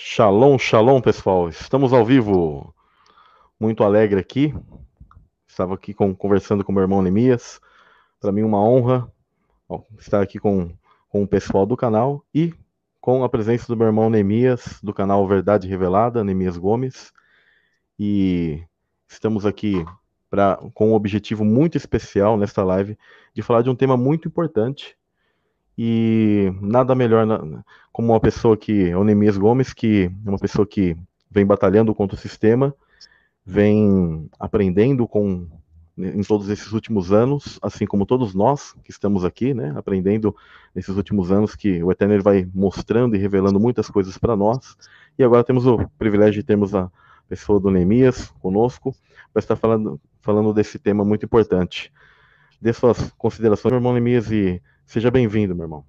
Shalom, shalom, pessoal. Estamos ao vivo. Muito alegre aqui. Estava aqui com, conversando com meu irmão Nemias. Para mim, uma honra ó, estar aqui com, com o pessoal do canal e com a presença do meu irmão Nemias, do canal Verdade Revelada, Nemias Gomes. E estamos aqui pra, com um objetivo muito especial nesta live de falar de um tema muito importante e nada melhor na, como uma pessoa que, o Nemias Gomes, que é uma pessoa que vem batalhando contra o sistema, vem aprendendo com em todos esses últimos anos, assim como todos nós que estamos aqui, né, aprendendo nesses últimos anos que o Eterno vai mostrando e revelando muitas coisas para nós. E agora temos o privilégio de termos a pessoa do Neemias conosco para estar falando, falando desse tema muito importante. Dê suas considerações, irmão Neemias, e Seja bem-vindo, meu irmão.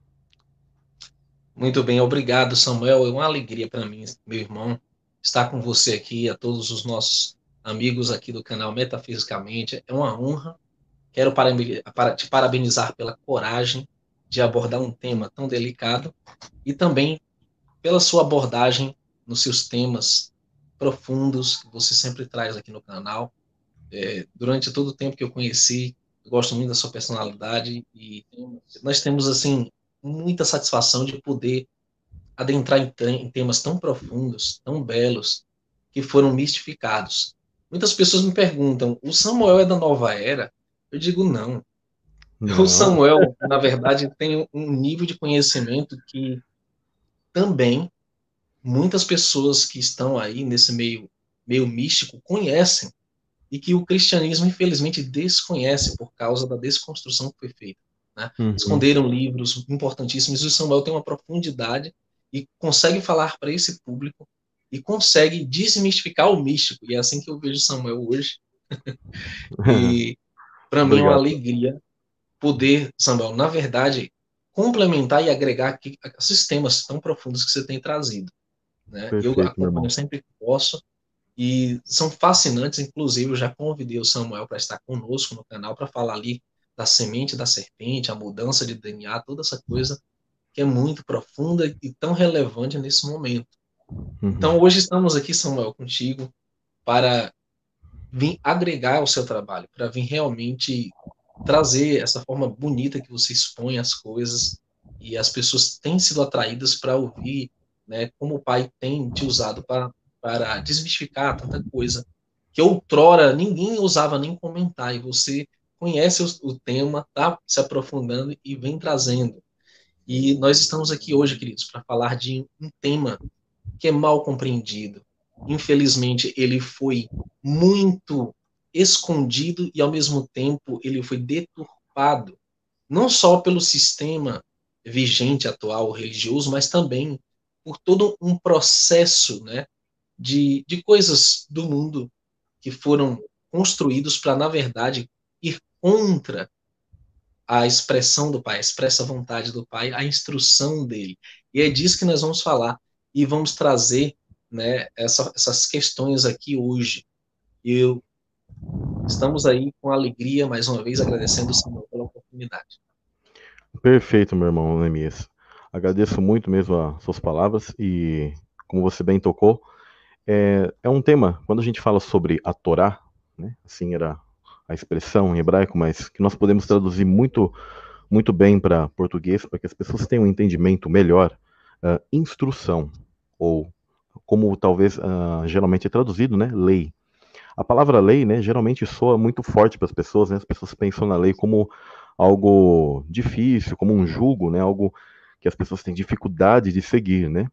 Muito bem, obrigado, Samuel. É uma alegria para mim, meu irmão, estar com você aqui, a todos os nossos amigos aqui do canal Metafisicamente. É uma honra. Quero te parabenizar pela coragem de abordar um tema tão delicado e também pela sua abordagem nos seus temas profundos que você sempre traz aqui no canal. É, durante todo o tempo que eu conheci, gosto muito da sua personalidade e nós temos assim muita satisfação de poder adentrar em, em temas tão profundos, tão belos, que foram mistificados. Muitas pessoas me perguntam: o Samuel é da nova era? Eu digo não. não. O Samuel, na verdade, tem um nível de conhecimento que também muitas pessoas que estão aí nesse meio meio místico conhecem e que o cristianismo, infelizmente, desconhece por causa da desconstrução que foi feita. Né? Uhum. Esconderam livros importantíssimos, e o Samuel tem uma profundidade e consegue falar para esse público e consegue desmistificar o místico, e é assim que eu vejo Samuel hoje. e para mim é uma alegria poder, Samuel, na verdade, complementar e agregar aqui sistemas tão profundos que você tem trazido. Né? Perfeito, eu acompanho sempre que posso, e são fascinantes, inclusive eu já convidei o Samuel para estar conosco no canal para falar ali da semente da serpente, a mudança de DNA, toda essa coisa que é muito profunda e tão relevante nesse momento. Uhum. Então hoje estamos aqui, Samuel, contigo para vir agregar ao seu trabalho, para vir realmente trazer essa forma bonita que você expõe as coisas e as pessoas têm sido atraídas para ouvir, né, como o pai tem te usado para para desmistificar tanta coisa que outrora ninguém usava nem comentar, e você conhece o, o tema, está se aprofundando e vem trazendo. E nós estamos aqui hoje, queridos, para falar de um tema que é mal compreendido. Infelizmente, ele foi muito escondido e, ao mesmo tempo, ele foi deturpado, não só pelo sistema vigente atual religioso, mas também por todo um processo né, de, de coisas do mundo que foram construídos para, na verdade, ir contra a expressão do Pai, a expressa vontade do Pai, a instrução dele. E é disso que nós vamos falar e vamos trazer né, essa, essas questões aqui hoje. Eu, estamos aí com alegria, mais uma vez, agradecendo o Senhor pela oportunidade. Perfeito, meu irmão Nemias. Agradeço muito mesmo as suas palavras e, como você bem tocou, é, é um tema, quando a gente fala sobre a Torá, né, assim era a expressão em hebraico, mas que nós podemos traduzir muito, muito bem para português, para que as pessoas tenham um entendimento melhor, uh, instrução, ou como talvez uh, geralmente é traduzido, né, lei. A palavra lei, né, geralmente soa muito forte para as pessoas, né, as pessoas pensam na lei como algo difícil, como um jugo, né, algo que as pessoas têm dificuldade de seguir, né.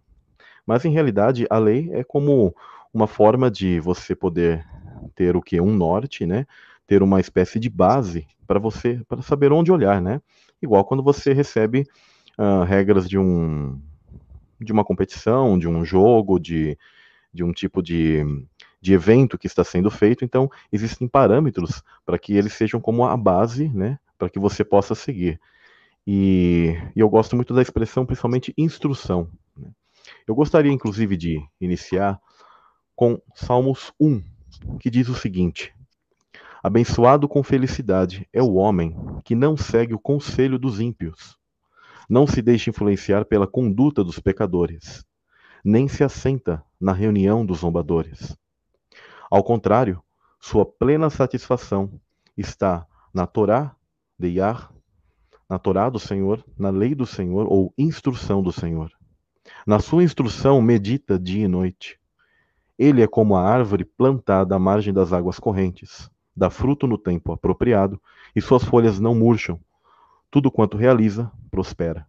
Mas em realidade a lei é como uma forma de você poder ter o que um norte, né? Ter uma espécie de base para você para saber onde olhar, né? Igual quando você recebe uh, regras de um de uma competição, de um jogo, de, de um tipo de, de evento que está sendo feito. Então, existem parâmetros para que eles sejam como a base, né? Para que você possa seguir. E, e, eu gosto muito da expressão, principalmente instrução. Eu gostaria, inclusive, de iniciar com Salmos 1, que diz o seguinte: Abençoado com felicidade é o homem que não segue o conselho dos ímpios, não se deixa influenciar pela conduta dos pecadores, nem se assenta na reunião dos zombadores. Ao contrário, sua plena satisfação está na Torá de Yah, na Torá do Senhor, na lei do Senhor ou instrução do Senhor. Na sua instrução medita dia e noite. Ele é como a árvore plantada à margem das águas correntes, dá fruto no tempo apropriado e suas folhas não murcham. Tudo quanto realiza, prospera.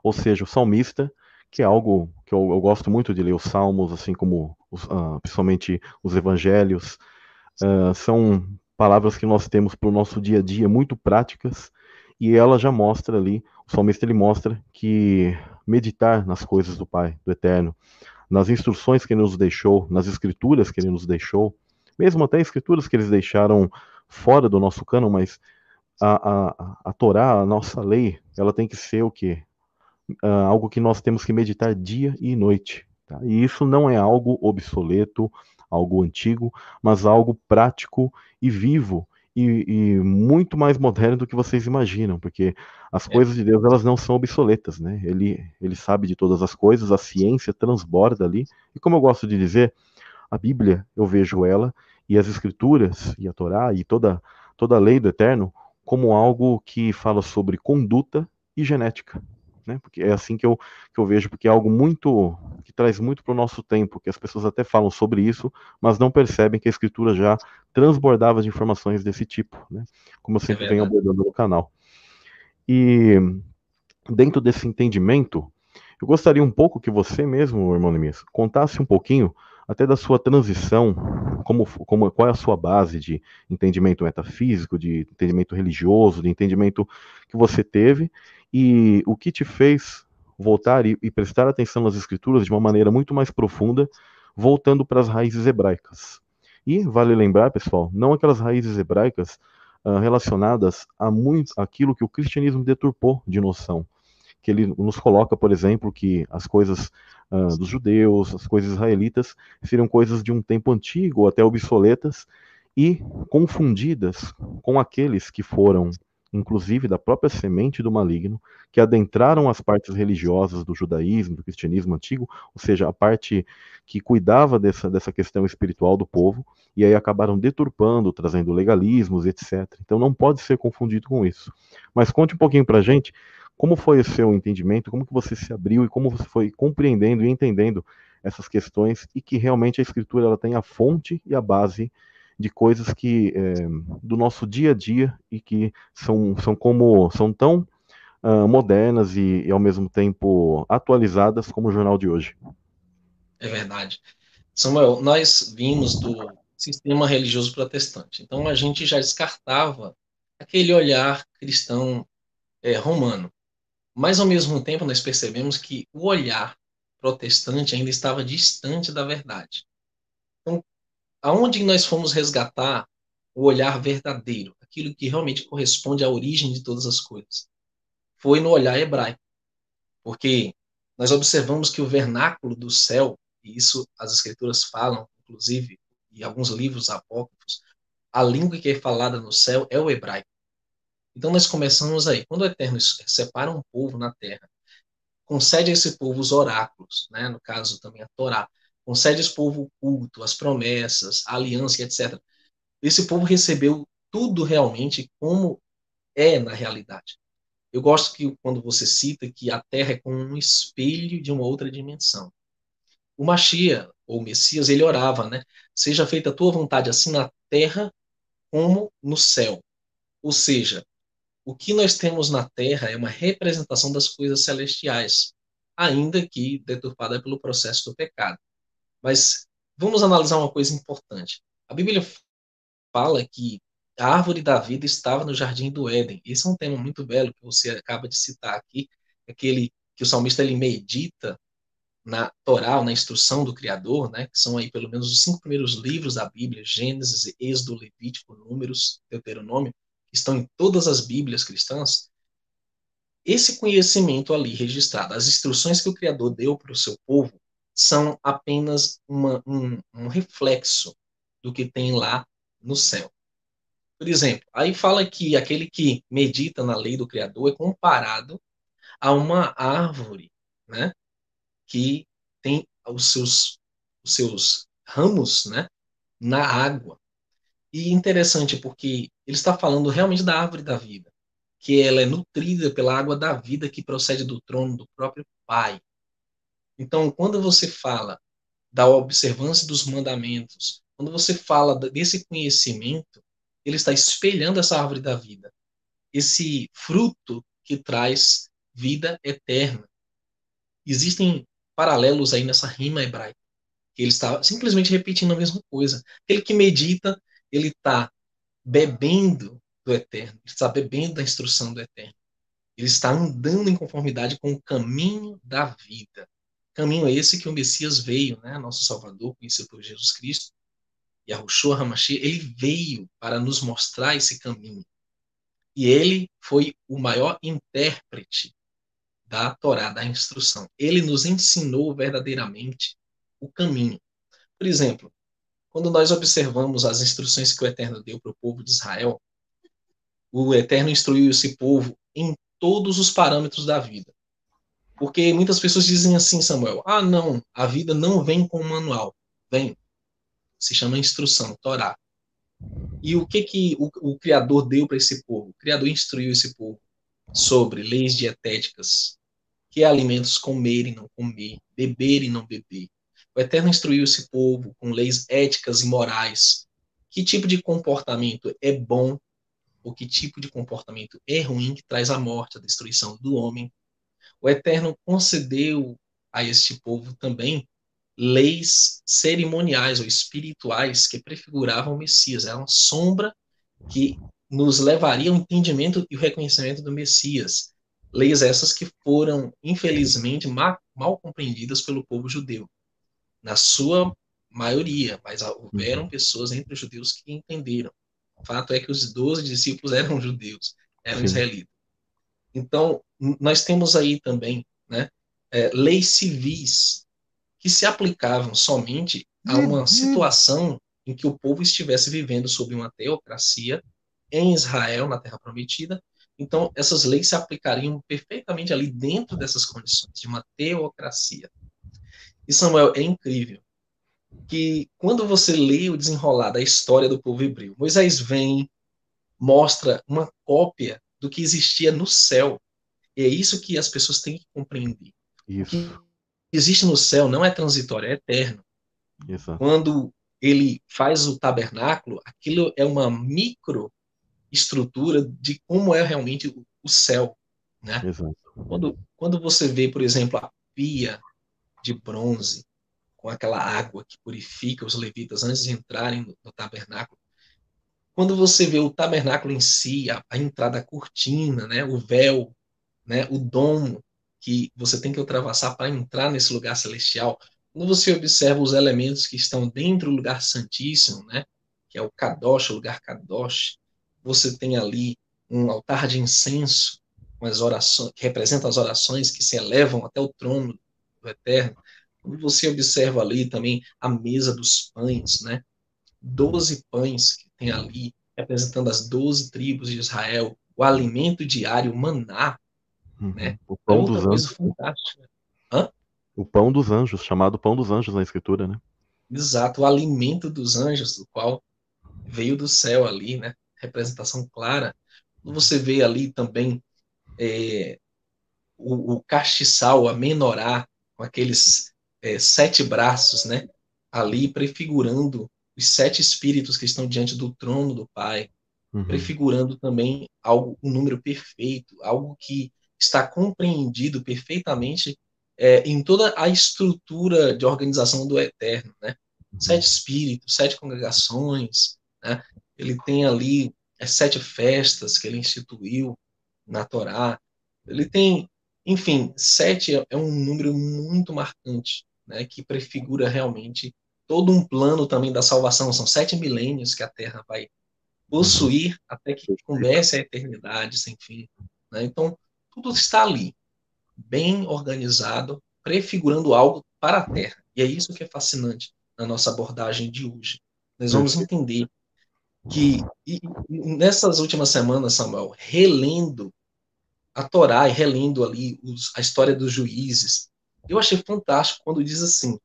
Ou seja, o salmista, que é algo que eu, eu gosto muito de ler os salmos, assim como os, uh, principalmente os evangelhos, uh, são palavras que nós temos para o nosso dia a dia, muito práticas, e ela já mostra ali, o salmista ele mostra que meditar nas coisas do Pai, do Eterno, nas instruções que ele nos deixou, nas escrituras que ele nos deixou, mesmo até escrituras que eles deixaram fora do nosso cano, mas a, a, a Torá, a nossa lei, ela tem que ser o quê? Uh, algo que nós temos que meditar dia e noite. Tá? E isso não é algo obsoleto, algo antigo, mas algo prático e vivo e, e, muito mais moderno do que vocês imaginam, porque as é. coisas de Deus elas não são obsoletas, né? Ele, ele sabe de todas as coisas, a ciência transborda ali, e como eu gosto de dizer, a Bíblia, eu vejo ela e as escrituras e a Torá e toda toda a lei do eterno como algo que fala sobre conduta e genética, né? Porque é assim que eu, que eu vejo, porque é algo muito que traz muito para o nosso tempo, que as pessoas até falam sobre isso, mas não percebem que a escritura já transbordava de informações desse tipo, né? Como eu sempre é venho abordando no canal. E dentro desse entendimento, eu gostaria um pouco que você mesmo, irmão Neemias, contasse um pouquinho até da sua transição, como, como, qual é a sua base de entendimento metafísico, de entendimento religioso, de entendimento que você teve e o que te fez voltar e, e prestar atenção nas escrituras de uma maneira muito mais profunda, voltando para as raízes hebraicas. E vale lembrar, pessoal, não aquelas raízes hebraicas uh, relacionadas a muito aquilo que o cristianismo deturpou de noção, que ele nos coloca, por exemplo, que as coisas uh, dos judeus, as coisas israelitas, seriam coisas de um tempo antigo até obsoletas e confundidas com aqueles que foram, inclusive da própria semente do maligno, que adentraram as partes religiosas do judaísmo, do cristianismo antigo, ou seja, a parte que cuidava dessa, dessa questão espiritual do povo, e aí acabaram deturpando, trazendo legalismos, etc. Então não pode ser confundido com isso. Mas conte um pouquinho para a gente como foi o seu entendimento? Como que você se abriu e como você foi compreendendo e entendendo essas questões e que realmente a escritura ela tem a fonte e a base de coisas que é, do nosso dia a dia e que são, são como são tão uh, modernas e, e, ao mesmo tempo atualizadas como o jornal de hoje. É verdade. Samuel, nós vimos do sistema religioso protestante. Então a gente já descartava aquele olhar cristão é, romano. Mas, ao mesmo tempo, nós percebemos que o olhar protestante ainda estava distante da verdade. Então, aonde nós fomos resgatar o olhar verdadeiro, aquilo que realmente corresponde à origem de todas as coisas? Foi no olhar hebraico. Porque nós observamos que o vernáculo do céu, e isso as escrituras falam, inclusive, e alguns livros apócrifos, a língua que é falada no céu é o hebraico. Então nós começamos aí. Quando o Eterno separa um povo na terra, concede a esse povo os oráculos, né? no caso também a Torá, concede esse povo o culto, as promessas, a aliança, etc. Esse povo recebeu tudo realmente como é na realidade. Eu gosto que quando você cita que a Terra é como um espelho de uma outra dimensão. O Machia, ou Messias, ele orava, né? Seja feita a tua vontade assim na terra como no céu. Ou seja, o que nós temos na Terra é uma representação das coisas celestiais, ainda que deturpada pelo processo do pecado. Mas vamos analisar uma coisa importante. A Bíblia fala que a árvore da vida estava no jardim do Éden. Esse é um tema muito belo que você acaba de citar aqui, aquele que o salmista ele medita na Torá, na instrução do Criador, né, que são aí pelo menos os cinco primeiros livros da Bíblia, Gênesis, Êxodo, Levítico, Números, Deuteronômio, que estão em todas as Bíblias cristãs, esse conhecimento ali registrado, as instruções que o Criador deu para o seu povo, são apenas uma, um, um reflexo do que tem lá no céu. Por exemplo, aí fala que aquele que medita na lei do Criador é comparado a uma árvore, né, que tem os seus, os seus ramos né, na água. E interessante porque ele está falando realmente da árvore da vida, que ela é nutrida pela água da vida que procede do trono do próprio Pai. Então, quando você fala da observância dos mandamentos, quando você fala desse conhecimento, ele está espelhando essa árvore da vida, esse fruto que traz vida eterna. Existem paralelos aí nessa rima hebraica, ele está simplesmente repetindo a mesma coisa. Aquele que medita, ele está bebendo do eterno, ele está bebendo da instrução do eterno. Ele está andando em conformidade com o caminho da vida. Caminho esse que o Messias veio, né? Nosso Salvador, conhecido por Jesus Cristo, e Yahushua Hamashi, ele veio para nos mostrar esse caminho. E ele foi o maior intérprete da Torá, da instrução. Ele nos ensinou verdadeiramente o caminho. Por exemplo, quando nós observamos as instruções que o Eterno deu para o povo de Israel, o Eterno instruiu esse povo em todos os parâmetros da vida. Porque muitas pessoas dizem assim, Samuel, ah, não, a vida não vem com manual. Vem. Se chama instrução, Torá. E o que que o, o Criador deu para esse povo? O Criador instruiu esse povo sobre leis dietéticas, que é alimentos comer e não comer, beber e não beber. O Eterno instruiu esse povo com leis éticas e morais. Que tipo de comportamento é bom ou que tipo de comportamento é ruim que traz a morte, a destruição do homem. O Eterno concedeu a este povo também leis cerimoniais ou espirituais que prefiguravam o Messias. Era uma sombra que nos levaria ao entendimento e o reconhecimento do Messias. Leis essas que foram, infelizmente, mal, mal compreendidas pelo povo judeu. Na sua maioria, mas houveram uhum. pessoas entre os judeus que entenderam. O fato é que os doze discípulos eram judeus, eram Sim. israelitas. Então, nós temos aí também né, é, leis civis que se aplicavam somente a uma uhum. situação em que o povo estivesse vivendo sob uma teocracia em Israel, na Terra Prometida. Então, essas leis se aplicariam perfeitamente ali dentro dessas condições, de uma teocracia. E Samuel, é incrível que quando você lê o desenrolar da história do povo hebreu, Moisés vem, mostra uma cópia do que existia no céu. E é isso que as pessoas têm que compreender. Isso. Que existe no céu não é transitório, é eterno. Exato. Quando ele faz o tabernáculo, aquilo é uma micro estrutura de como é realmente o céu, né? Exato. Quando, quando você vê, por exemplo, a pia de bronze com aquela água que purifica os levitas antes de entrarem no, no tabernáculo, quando você vê o tabernáculo em si, a, a entrada, a cortina, né, o véu, né, o domo, que você tem que ultrapassar para entrar nesse lugar celestial. Quando você observa os elementos que estão dentro do lugar santíssimo, né, que é o Kadosh, o lugar Kadosh, você tem ali um altar de incenso com as orações, que representa as orações que se elevam até o trono do Eterno. Quando você observa ali também a mesa dos pães, né, doze pães que tem ali representando as doze tribos de Israel, o alimento diário, o maná, Uhum. Né? O pão dos anjos. Hã? O pão dos anjos, chamado pão dos anjos na escritura, né? Exato, o alimento dos anjos, do qual veio do céu ali, né? Representação clara. Você vê ali também é, o, o castiçal, a menorá, com aqueles é, sete braços, né? Ali prefigurando os sete espíritos que estão diante do trono do Pai, uhum. prefigurando também algo, um número perfeito, algo que está compreendido perfeitamente é, em toda a estrutura de organização do Eterno, né? Sete espíritos, sete congregações, né? Ele tem ali as sete festas que ele instituiu na Torá. Ele tem, enfim, sete é um número muito marcante, né? Que prefigura realmente todo um plano também da salvação. São sete milênios que a Terra vai possuir até que comece a eternidade sem fim. Né? Então, tudo está ali, bem organizado, prefigurando algo para a Terra. E é isso que é fascinante na nossa abordagem de hoje. Nós vamos entender que e, e nessas últimas semanas, Samuel, relendo a Torá e relendo ali os, a história dos juízes, eu achei fantástico quando diz assim,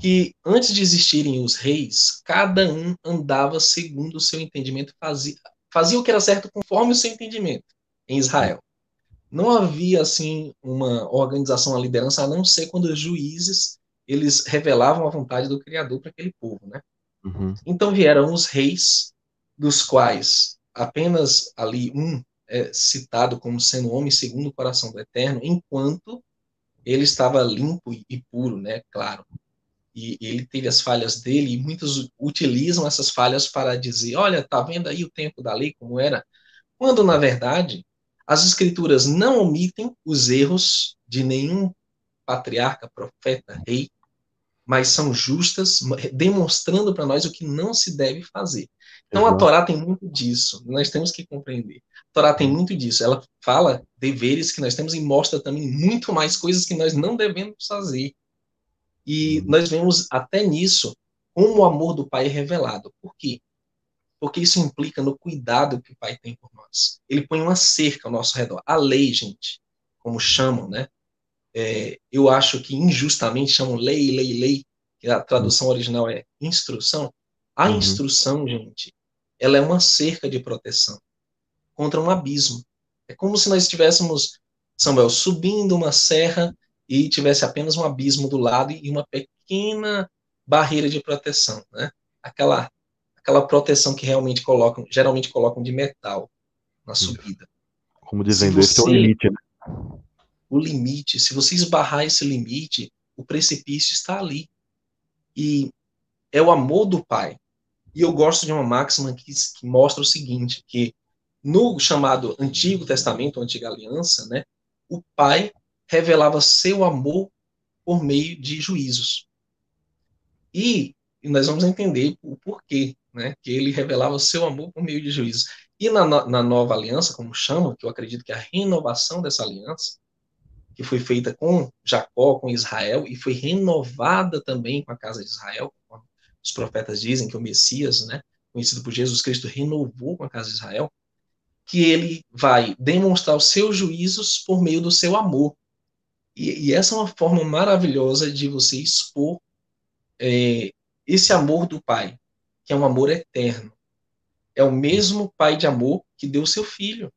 que antes de existirem os reis, cada um andava segundo o seu entendimento, fazia, fazia o que era certo conforme o seu entendimento em Israel. Não havia assim uma organização, uma liderança, a não ser quando os juízes eles revelavam a vontade do Criador para aquele povo, né? Uhum. Então vieram os reis, dos quais apenas ali um é citado como sendo homem segundo o coração do Eterno, enquanto ele estava limpo e puro, né? Claro. E ele teve as falhas dele, e muitos utilizam essas falhas para dizer: olha, tá vendo aí o tempo da lei como era? Quando, na verdade, as escrituras não omitem os erros de nenhum patriarca, profeta, rei, mas são justas, demonstrando para nós o que não se deve fazer. Então Exato. a Torá tem muito disso, nós temos que compreender. A Torá tem muito disso, ela fala deveres que nós temos e mostra também muito mais coisas que nós não devemos fazer. E uhum. nós vemos até nisso como o amor do Pai é revelado. Por quê? Porque isso implica no cuidado que o Pai tem por nós. Ele põe uma cerca ao nosso redor. A lei, gente, como chamam, né? é, eu acho que injustamente chamam lei, lei, lei, que a tradução original é instrução. A uhum. instrução, gente, ela é uma cerca de proteção contra um abismo. É como se nós estivéssemos, Samuel, subindo uma serra e tivesse apenas um abismo do lado e uma pequena barreira de proteção, né? Aquela aquela proteção que realmente colocam, geralmente colocam de metal na subida. Como dizendo, você, esse é o limite, né? o limite. Se você esbarrar esse limite, o precipício está ali. E é o amor do Pai. E eu gosto de uma máxima que, que mostra o seguinte, que no chamado Antigo Testamento, Antiga Aliança, né, o Pai revelava seu amor por meio de juízos. E, e nós vamos entender o porquê, né, que ele revelava seu amor por meio de juízos. E na, na nova aliança, como chama, que eu acredito que é a renovação dessa aliança, que foi feita com Jacó, com Israel, e foi renovada também com a casa de Israel, os profetas dizem que o Messias, né, conhecido por Jesus Cristo, renovou com a casa de Israel, que ele vai demonstrar os seus juízos por meio do seu amor. E, e essa é uma forma maravilhosa de você expor é, esse amor do Pai, que é um amor eterno. É o mesmo Pai de amor que deu seu Filho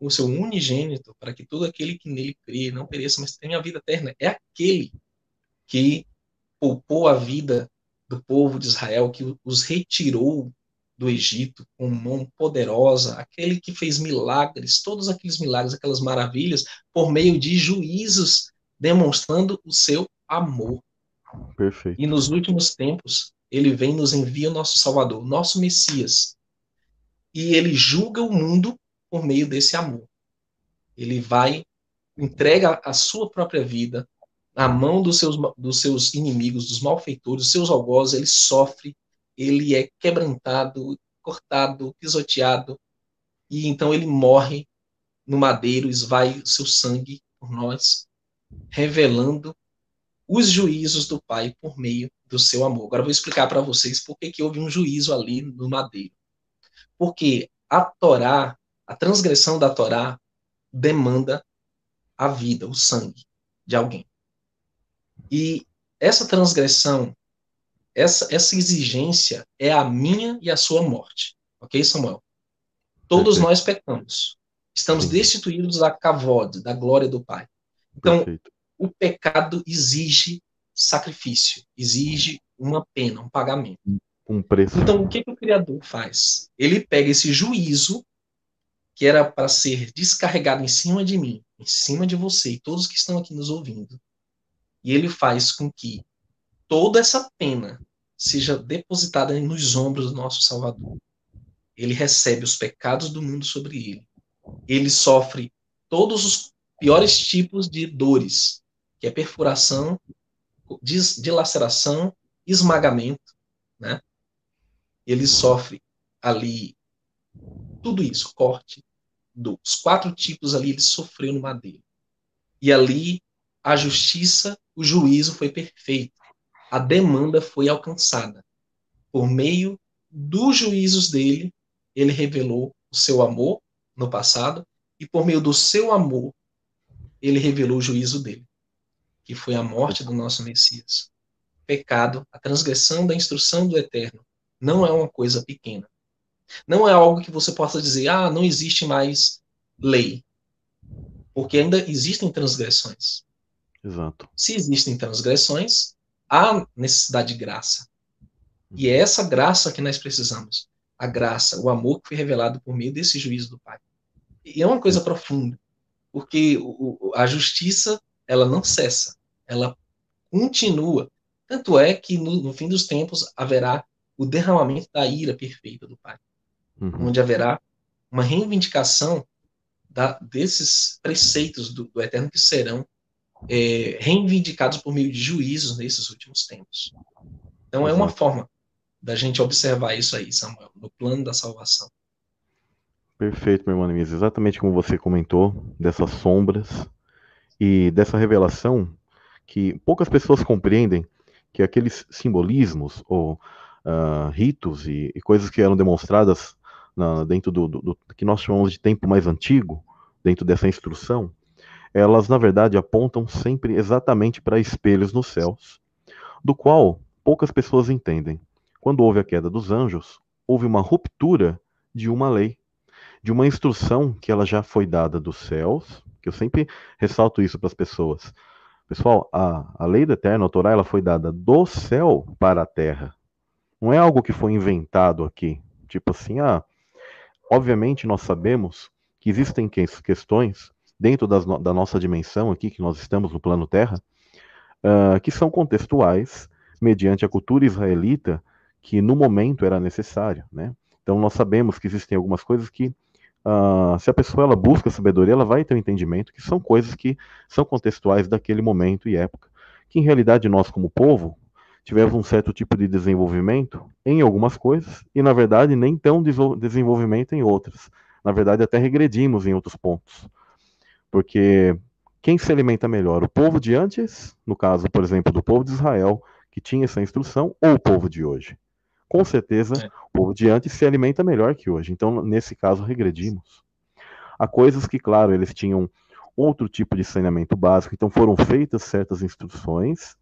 o seu unigênito, para que todo aquele que nele crê não pereça, mas tenha a vida eterna. É aquele que poupou a vida do povo de Israel, que os retirou do Egito com mão poderosa, aquele que fez milagres, todos aqueles milagres, aquelas maravilhas, por meio de juízos, demonstrando o seu amor. Perfeito. E nos últimos tempos, ele vem nos envia o nosso Salvador, nosso Messias. E ele julga o mundo por meio desse amor. Ele vai, entrega a sua própria vida na mão dos seus, dos seus inimigos, dos malfeitores, dos seus algozes, ele sofre, ele é quebrantado, cortado, pisoteado, e então ele morre no madeiro, esvai o seu sangue por nós, revelando os juízos do Pai por meio do seu amor. Agora eu vou explicar para vocês por que, que houve um juízo ali no madeiro. Porque a Torá a transgressão da Torá demanda a vida, o sangue de alguém. E essa transgressão, essa, essa exigência é a minha e a sua morte. Ok, Samuel? Todos Perfeito. nós pecamos. Estamos destituídos da kavod, da glória do Pai. Então, Perfeito. O pecado exige sacrifício, exige uma pena, um pagamento. Um preço. Então, o que, que o Criador faz? Ele pega esse juízo que era para ser descarregado em cima de mim, em cima de você e todos que estão aqui nos ouvindo. E ele faz com que toda essa pena seja depositada nos ombros do nosso Salvador. Ele recebe os pecados do mundo sobre ele. Ele sofre todos os piores tipos de dores, que é perfuração, dilaceração, esmagamento, né? Ele sofre ali tudo isso, corte, dos quatro tipos ali ele sofreu no madeiro. E ali a justiça, o juízo foi perfeito. A demanda foi alcançada. Por meio dos juízos dele, ele revelou o seu amor no passado e por meio do seu amor, ele revelou o juízo dele, que foi a morte do nosso Messias. Pecado, a transgressão da instrução do Eterno, não é uma coisa pequena. Não é algo que você possa dizer, ah, não existe mais lei. Porque ainda existem transgressões. Exato. Se existem transgressões, há necessidade de graça. E é essa graça que nós precisamos. A graça, o amor que foi revelado por meio desse juízo do Pai. E é uma coisa profunda, porque a justiça, ela não cessa, ela continua. Tanto é que no, no fim dos tempos haverá o derramamento da ira perfeita do Pai, uhum. onde haverá uma reivindicação da, desses preceitos do, do, Eterno que serão é, reivindicados por meio de juízos nesses últimos tempos. Então é uma forma da gente observar isso aí, Samuel, no plano da salvação. Perfeito, meu irmão Neemias. Exatamente como você comentou, dessas sombras e dessa revelação que poucas pessoas compreendem que aqueles simbolismos ou uh, ritos e, e, coisas que eram demonstradas na, dentro do, do, do, que nós chamamos de tempo mais antigo, dentro dessa instrução, elas na verdade apontam sempre exatamente para espelhos nos céus, do qual poucas pessoas entendem. Quando houve a queda dos anjos, houve uma ruptura de uma lei de uma instrução que ela já foi dada dos céus, que eu sempre ressalto isso para as pessoas. Pessoal, a, a lei do eterno, a Torá, ela foi dada do céu para a terra. Não é algo que foi inventado aqui. Tipo assim, ah, obviamente nós sabemos que existem questões dentro das, da nossa dimensão aqui, que nós estamos no plano Terra, uh, que são contextuais mediante a cultura israelita que no momento era necessária, né? Então nós sabemos que existem algumas coisas que Uh, se a pessoa ela busca sabedoria, ela vai ter um entendimento que são coisas que são contextuais daquele momento e época. Que em realidade nós, como povo, tivemos um certo tipo de desenvolvimento em algumas coisas e, na verdade, nem tão desenvolvimento em outras. Na verdade, até regredimos em outros pontos. Porque quem se alimenta melhor? O povo de antes, no caso, por exemplo, do povo de Israel, que tinha essa instrução, ou o povo de hoje? Com certeza é. o povo de antes se alimenta melhor que hoje. Então, nesse caso, regredimos. Há coisas que, claro, eles tinham outro tipo de saneamento básico, então foram feitas certas instruções,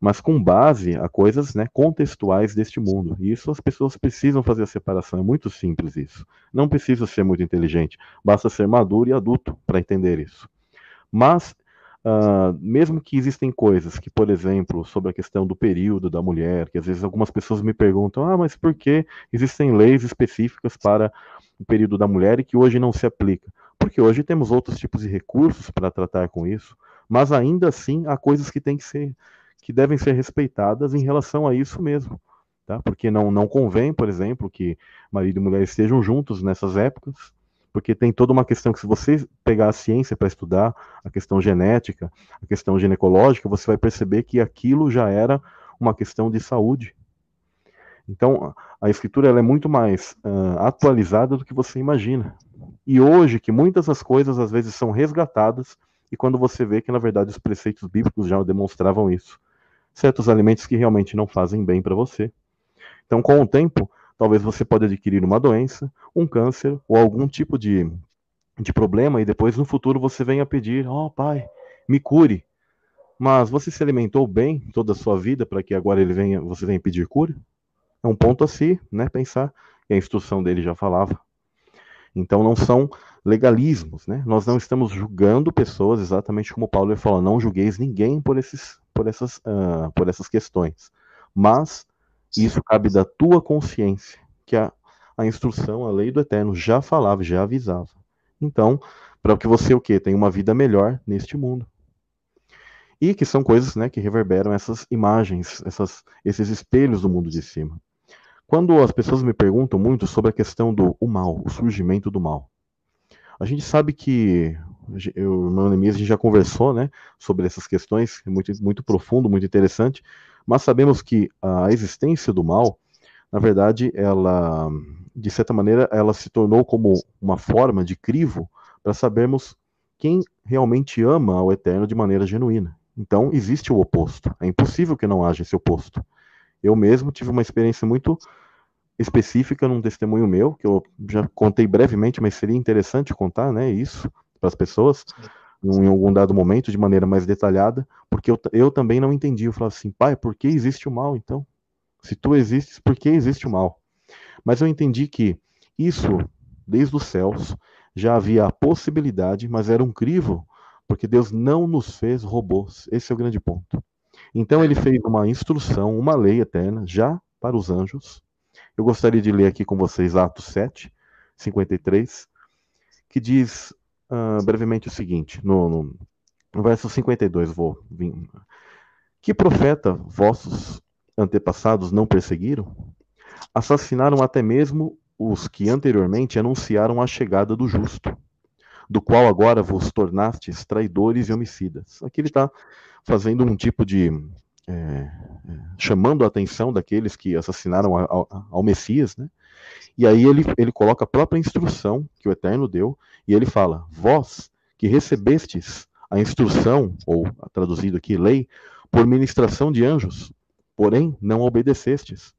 mas com base a coisas né, contextuais deste mundo. E isso as pessoas precisam fazer a separação, é muito simples isso. Não precisa ser muito inteligente, basta ser maduro e adulto para entender isso. Mas Uh, mesmo que existem coisas que, por exemplo, sobre a questão do período da mulher, que às vezes algumas pessoas me perguntam, ah, mas por que existem leis específicas para o período da mulher e que hoje não se aplica? Porque hoje temos outros tipos de recursos para tratar com isso, mas ainda assim há coisas que têm que ser, que devem ser respeitadas em relação a isso mesmo. Tá? Porque não, não convém, por exemplo, que marido e mulher estejam juntos nessas épocas, porque tem toda uma questão que se você pegar a ciência para estudar, a questão genética, a questão ginecológica, você vai perceber que aquilo já era uma questão de saúde. Então, a escritura ela é muito mais uh, atualizada do que você imagina. E hoje, que muitas das coisas às vezes são resgatadas, e quando você vê que na verdade os preceitos bíblicos já demonstravam isso. Certos alimentos que realmente não fazem bem para você. Então, com o tempo, Talvez você pode adquirir uma doença, um câncer ou algum tipo de, de problema e depois no futuro você venha pedir, ó oh, pai, me cure. Mas você se alimentou bem toda a sua vida para que agora ele venha, você venha pedir cura? É um ponto a né? Pensar que a instrução dele já falava. Então não são legalismos, né? Nós não estamos julgando pessoas exatamente como Paulo fala, não julgueis ninguém por esses, por essas, uh, por essas questões. Mas isso cabe da tua consciência, que a, a instrução, a lei do eterno já falava, já avisava. Então, para que você o quê? Tenha uma vida melhor neste mundo. E que são coisas né, que reverberam essas imagens, essas, esses espelhos do mundo de cima. Quando as pessoas me perguntam muito sobre a questão do o mal, o surgimento do mal, a gente sabe que eu, meu Neemias, a gente já conversou né, sobre essas questões, é muito, muito profundo, muito interessante, mas sabemos que a existência do mal, na verdade, ela, de certa maneira, ela se tornou como uma forma de crivo para sabermos quem realmente ama ao Eterno de maneira genuína. Então, existe o oposto. É impossível que não haja esse oposto. Eu mesmo tive uma experiência muito específica num testemunho meu, que eu já contei brevemente, mas seria interessante contar, né, isso para as pessoas. Em algum dado momento, de maneira mais detalhada, porque eu, eu também não entendi. Eu falava assim, pai, por que existe o mal então? Se tu existes, por que existe o mal? Mas eu entendi que isso, desde os céus, já havia a possibilidade, mas era um crivo, porque Deus não nos fez robôs. Esse é o grande ponto. Então ele fez uma instrução, uma lei eterna, já para os anjos. Eu gostaria de ler aqui com vocês Atos 7, 53, que diz uh, brevemente o seguinte, no, no, no verso 52, vou vir. Que profeta vossos antepassados não perseguiram? Assassinaram até mesmo os que anteriormente anunciaram a chegada do justo, do qual agora vos tornastes traidores e homicidas. Aqui ele está fazendo um tipo de. É, chamando a atenção daqueles que assassinaram ao Messias, né? E aí ele, ele coloca a própria instrução que o Eterno deu, e ele fala: Vós que recebestes a instrução, ou traduzido aqui, lei, por ministração de anjos, porém não obedecestes.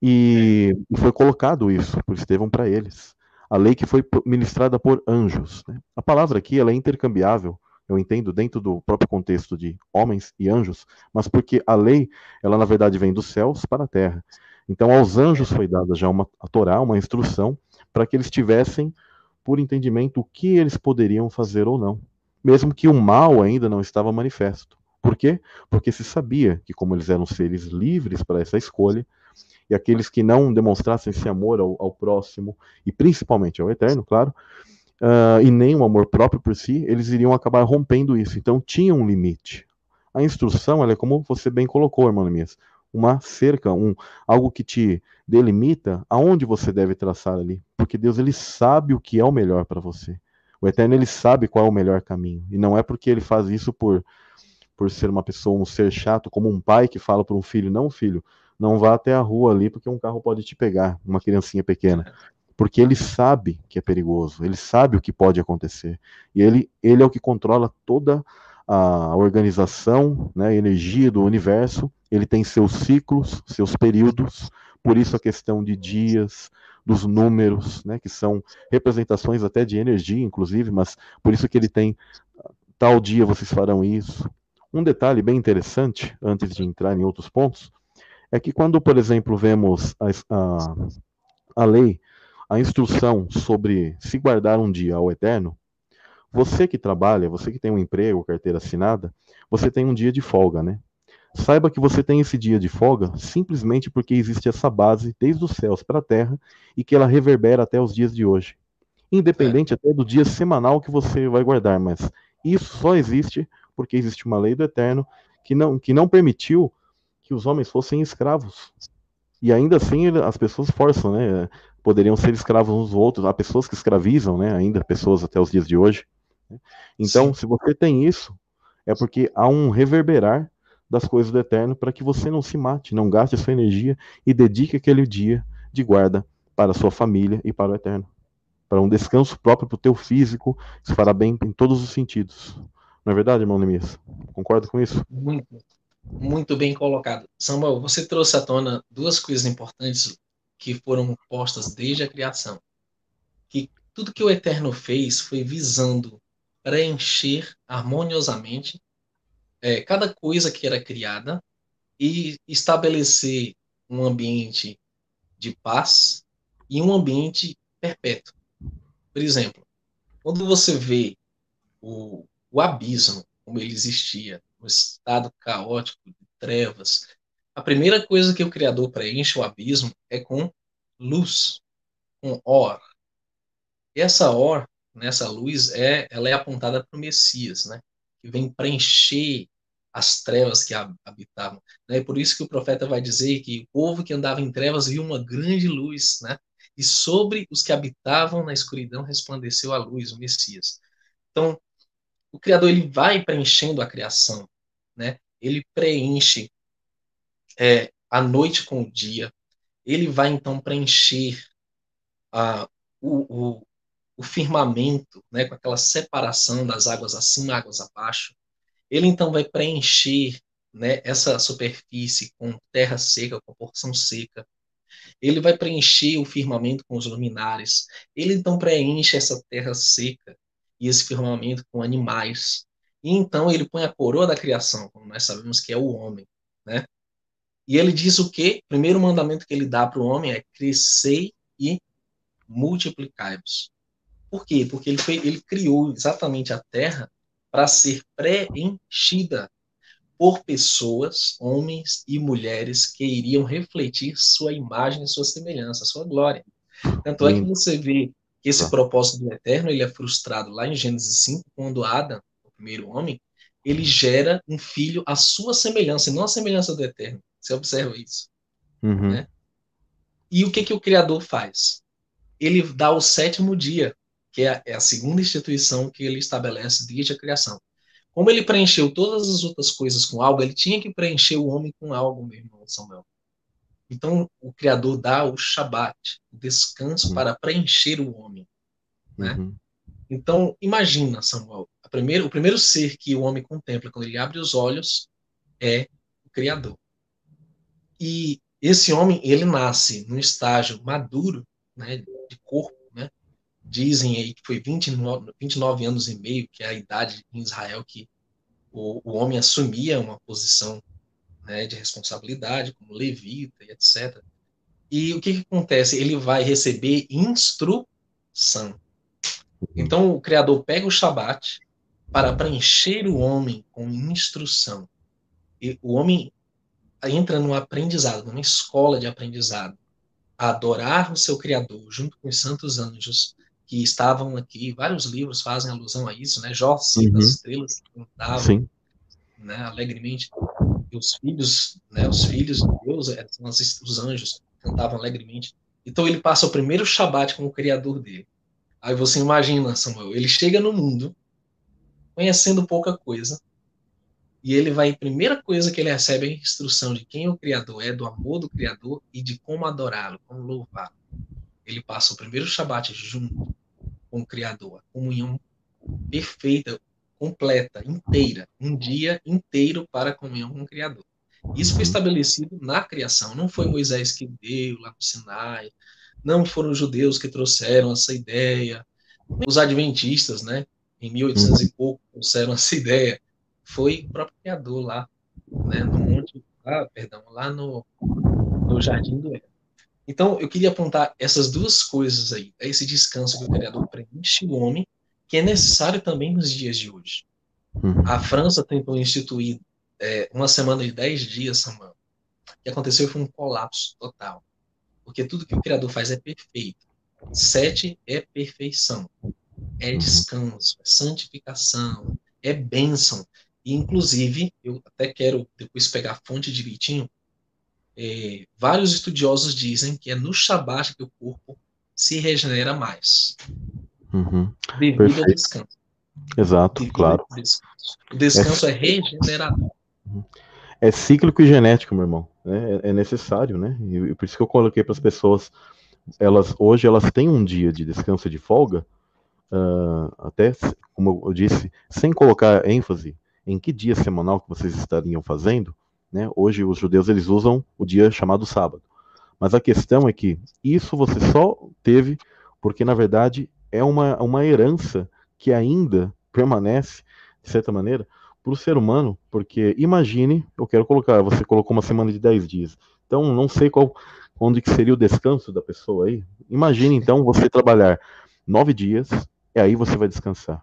E, foi colocado isso por Estevão para eles. A lei que foi ministrada por anjos. Né? A palavra aqui ela é intercambiável, eu entendo, dentro do próprio contexto de homens e anjos, mas porque a lei, ela na verdade vem dos céus para a terra. Então aos anjos foi dada já uma a Torá, uma instrução, para que eles tivessem por entendimento o que eles poderiam fazer ou não, mesmo que o mal ainda não estava manifesto. Por quê? Porque se sabia que como eles eram seres livres para essa escolha, e aqueles que não demonstrassem esse amor ao, ao próximo, e principalmente ao eterno, claro, uh, e nem o um amor próprio por si, eles iriam acabar rompendo isso. Então tinha um limite. A instrução, ela é como você bem colocou, irmã minhas, uma cerca, um algo que te delimita aonde você deve traçar ali, porque Deus ele sabe o que é o melhor para você. O Eterno ele sabe qual é o melhor caminho e não é porque ele faz isso por por ser uma pessoa, um ser chato, como um pai que fala para um filho, não filho, não vá até a rua ali porque um carro pode te pegar, uma criancinha pequena. Porque ele sabe que é perigoso, ele sabe o que pode acontecer. E ele, ele é o que controla toda a organização, né, a energia do universo. Ele tem seus ciclos, seus períodos. Por isso a questão de dias, dos números, né, que são representações até de energia, inclusive, mas por isso que ele tem tal dia vocês farão isso. Um detalhe bem interessante, antes de entrar em outros pontos, é que quando, por exemplo, vemos a, a, a lei, a instrução sobre se guardar um dia ao eterno, você que trabalha, você que tem um emprego, carteira assinada, você tem um dia de folga, né? Saiba que você tem esse dia de folga simplesmente porque existe essa base desde os céus para a terra e que ela reverbera até os dias de hoje. Independente até do dia semanal que você vai guardar, mas isso só existe porque existe uma lei do eterno que não, que não permitiu que os homens fossem escravos. E ainda assim as pessoas forçam, né? Poderiam ser escravos uns outros. Há pessoas que escravizam, né? Ainda pessoas até os dias de hoje. Então, Sim. se você tem isso, é porque há um reverberar das coisas do eterno para que você não se mate, não gaste a sua energia e dedique aquele dia de guarda para a sua família e para o eterno. Para um descanso próprio para o teu físico, isso fará bem em todos os sentidos. Não é verdade, irmão Neemias? Concorda com isso? Muito. Muito bem colocado. Samuel, você trouxe à tona duas coisas importantes que foram postas desde a criação. Que tudo que o Eterno fez foi visando preencher harmoniosamente é, cada coisa que era criada e estabelecer um ambiente de paz e um ambiente perpétuo. Por exemplo, quando você vê o, o abismo, como ele existia, um estado caótico de trevas, a primeira coisa que o Criador preenche o abismo é com luz, com or. Essa or, nessa luz, é, ela é apontada para o Messias, né? que vem preencher as trevas que habitavam. Né? Por isso que o profeta vai dizer que o povo que andava em trevas viu uma grande luz, né? e sobre os que habitavam na escuridão resplandeceu a luz, o Messias. Então, o Criador ele vai preenchendo a criação, né? Ele preenche é, a noite com o dia. Ele vai então preencher a, o, o, o firmamento, né? Com aquela separação das águas acima, águas abaixo. Ele então vai preencher né, essa superfície com terra seca, com porção seca. Ele vai preencher o firmamento com os luminares. Ele então preenche essa terra seca e esse firmamento com animais. E então ele põe a coroa da criação, como nós sabemos que é o homem, né? E ele diz o quê? O primeiro mandamento que ele dá para o homem é crescer e multiplicai-vos. Por quê? Porque ele, foi, ele criou exatamente a terra para ser preenchida por pessoas, homens e mulheres que iriam refletir sua imagem sua semelhança, sua glória. Tanto é que você vê que esse propósito do Eterno ele é frustrado lá em Gênesis 5, quando Adão, o primeiro homem, ele gera um filho à sua semelhança, e não à semelhança do Eterno. Você observa isso. Uhum. Né? E o que, que o Criador faz? Ele dá o sétimo dia, que é a, é a segunda instituição que ele estabelece desde a criação. Como ele preencheu todas as outras coisas com algo, ele tinha que preencher o homem com algo, meu irmão Samuel. Então, o Criador dá o Shabat, o descanso uhum. para preencher o homem. Né? Uhum. Então, imagina, Samuel, o primeiro ser que o homem contempla quando ele abre os olhos é o Criador. E esse homem, ele nasce num estágio maduro, né, de corpo? Dizem aí que foi 29, 29 anos e meio, que é a idade em Israel que o, o homem assumia uma posição né, de responsabilidade, como levita e etc. E o que, que acontece? Ele vai receber instrução. Então o Criador pega o Shabat para preencher o homem com instrução. E o homem entra no aprendizado, numa escola de aprendizado, a adorar o seu Criador, junto com os santos anjos que estavam aqui. Vários livros fazem alusão a isso, né? Jó cita uhum. as estrelas que cantavam né, alegremente. E os filhos, né, os filhos de Deus, é, são os anjos, cantavam alegremente. Então ele passa o primeiro Shabat com o Criador dele. Aí você imagina, Samuel, ele chega no mundo conhecendo pouca coisa, e ele vai, primeira coisa que ele recebe é a instrução de quem o Criador é, do amor do Criador e de como adorá-lo, como louvá-lo. Ele passa o primeiro Shabat junto com o Criador, a comunhão perfeita, completa, inteira, um dia inteiro para a comunhão com o Criador. Isso foi estabelecido na criação, não foi Moisés que deu lá no Sinai, não foram os judeus que trouxeram essa ideia, os adventistas, né, em 1800 e pouco, trouxeram essa ideia. Foi o próprio Criador lá, né, no monte, ah, perdão, lá no, no Jardim do Éden. Então, eu queria apontar essas duas coisas aí, né, esse descanso que o Criador preenche o homem, que é necessário também nos dias de hoje. Uhum. A França tentou instituir é, uma semana de dez dias, Samuel. O que aconteceu foi um colapso total. Porque tudo que o Criador faz é perfeito. Sete é perfeição, é uhum. descanso, é santificação, é bênção. E, inclusive, eu até quero depois pegar a fonte direitinho, é, vários estudiosos dizem que é no Shabat que o corpo se regenera mais. Uhum. Devido Perfeito. ao descanso. Exato, devido claro. Descanso. O descanso é, é regenerador. Uhum. É cíclico e genético, meu irmão. É, é necessário, né? E, por isso que eu coloquei para as pessoas, elas hoje elas têm um dia de descanso de folga, uh, até como eu disse, sem colocar ênfase em que dia semanal que vocês estariam fazendo, né? Hoje os judeus eles usam o dia chamado sábado. Mas a questão é que isso você só teve porque na verdade é uma, uma herança que ainda permanece de certa maneira para o ser humano, porque imagine, eu quero colocar, você colocou uma semana de 10 dias. Então não sei qual onde que seria o descanso da pessoa aí. Imagine então você trabalhar nove dias e aí você vai descansar.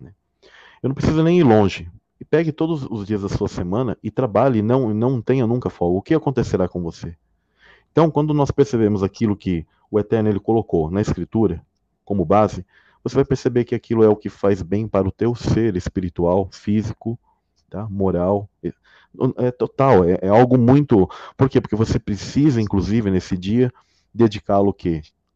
Né? Eu não preciso nem ir longe pegue todos os dias da sua semana e trabalhe não, não tenha nunca folga. O que acontecerá com você? Então, quando nós percebemos aquilo que o Eterno ele colocou na Escritura como base, você vai perceber que aquilo é o que faz bem para o teu ser espiritual, físico, tá? moral. É, é total, é, é algo muito. Por quê? Porque você precisa, inclusive, nesse dia, dedicá-lo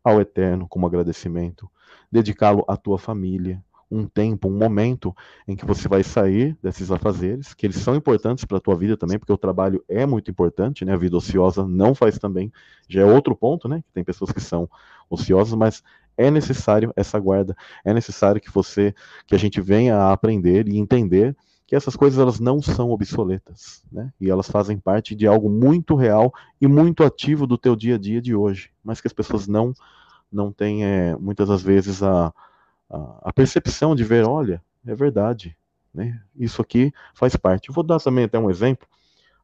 Ao Eterno como agradecimento, dedicá-lo à tua família, um tempo, um momento em que você vai sair desses afazeres, que eles são importantes para a tua vida também, porque o trabalho é muito importante, né? A vida ociosa não faz também. Já é outro ponto, né? Que tem pessoas que são ociosas, mas é necessário essa guarda, é necessário que você, que a gente venha a aprender e entender que essas coisas elas não são obsoletas, né? E elas fazem parte de algo muito real e muito ativo do teu dia a dia de hoje, mas que as pessoas não não têm é, muitas das vezes a a, percepção de ver, olha, é verdade, Né? Isso aqui faz parte. Eu vou dar também até um exemplo.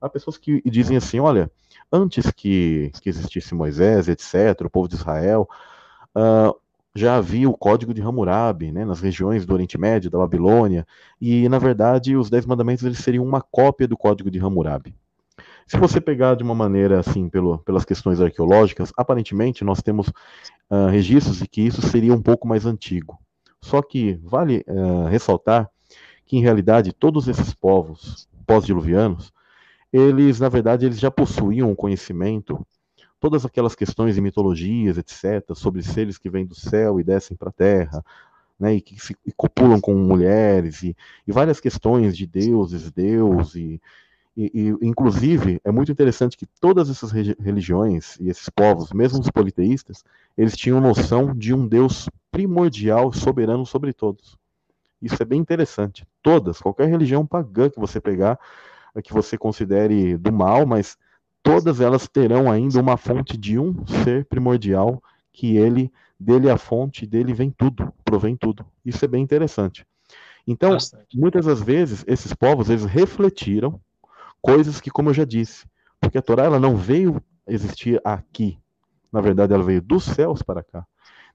Há pessoas que dizem assim: olha, antes que, que existisse Moisés, etc., o povo de Israel, uh, já havia o código de Hammurabi, né, nas regiões do Oriente Médio, da Babilônia, e na verdade os Dez Mandamentos eles seriam uma cópia do código de Hammurabi. Se você pegar de uma maneira assim, pelo, pelas questões arqueológicas, aparentemente nós temos uh, registros de que isso seria um pouco mais antigo. Só que vale uh, ressaltar que em realidade todos esses povos pós-diluvianos, eles na verdade eles já possuíam um conhecimento todas aquelas questões de mitologias, etc., sobre seres que vêm do céu e descem para a terra, né, e que se, e copulam com mulheres, e, e, várias questões de deuses, Deus, e, e, inclusive é muito interessante que todas essas religiões e esses povos, mesmo os politeístas, eles tinham noção de um Deus primordial, soberano sobre todos. Isso é bem interessante. Todas, qualquer religião pagã que você pegar, que você considere do mal, mas todas elas terão ainda uma fonte de um ser primordial, que ele, dele é a fonte, dele vem tudo, provém tudo. Isso é bem interessante. Então, Bastante. muitas das vezes, esses povos, eles refletiram coisas que, como eu já disse, porque a Torá ela não veio existir aqui, na verdade ela veio dos céus para cá.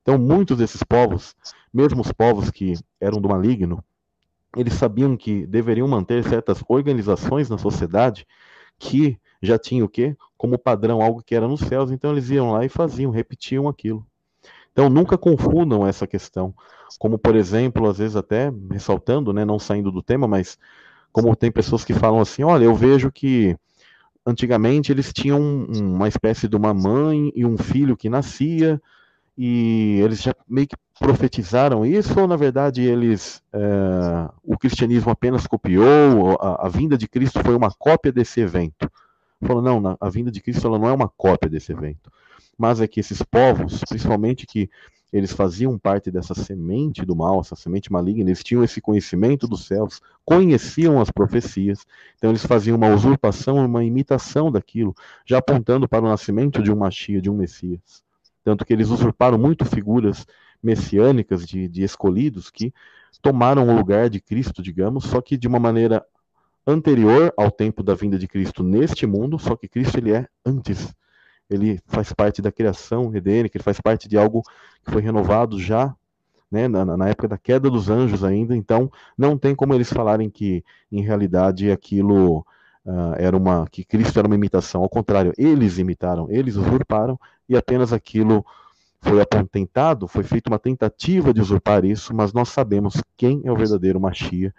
Então, muitos desses povos, mesmo os povos que eram do maligno, eles sabiam que deveriam manter certas organizações na sociedade que já tinha o quê? Como padrão algo que era nos céus, então eles iam lá e faziam, repetiam aquilo. Então nunca confundam essa questão. Como, por exemplo, às vezes até ressaltando, né, não saindo do tema, mas como tem pessoas que falam assim, olha, eu vejo que antigamente eles tinham uma espécie de uma mãe e um filho que nascia, e eles já meio que profetizaram isso, ou na verdade eles é, o cristianismo apenas copiou, a, a, vinda de Cristo foi uma cópia desse evento? Falou, não, a vinda de Cristo ela não é uma cópia desse evento, mas é que esses povos, principalmente que eles faziam parte dessa semente do mal, essa semente maligna, eles tinham esse conhecimento dos céus, conheciam as profecias, então eles faziam uma usurpação, uma imitação daquilo, já apontando para o nascimento de um Machia, de um Messias. Tanto que eles usurparam muito figuras messiânicas de, de escolhidos que tomaram o lugar de Cristo, digamos, só que de uma maneira anterior ao tempo da vinda de Cristo neste mundo, só que Cristo ele é antes. Ele faz parte da criação edênica, ele faz parte de algo que foi renovado já né, na, na, época da queda dos anjos ainda, então não tem como eles falarem que em realidade aquilo uh, era uma que Cristo era uma imitação, ao contrário, eles imitaram, eles usurparam e apenas aquilo foi tentado, foi feita uma tentativa de usurpar isso, mas nós sabemos quem é o verdadeiro Machia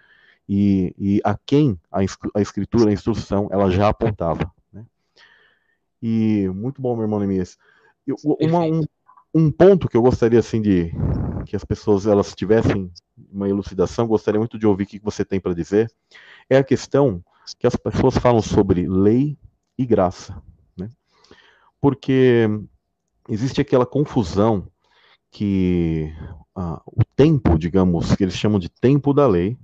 e, e a quem a, a escritura, a instrução, ela já apontava. E muito bom, meu irmão Neemias. Uma, um, um ponto que eu gostaria assim de que as pessoas elas tivessem uma elucidação, gostaria muito de ouvir o que você tem para dizer, é a questão que as pessoas falam sobre lei e graça, né? Porque existe aquela confusão que ah, o tempo, digamos, que eles chamam de tempo da lei,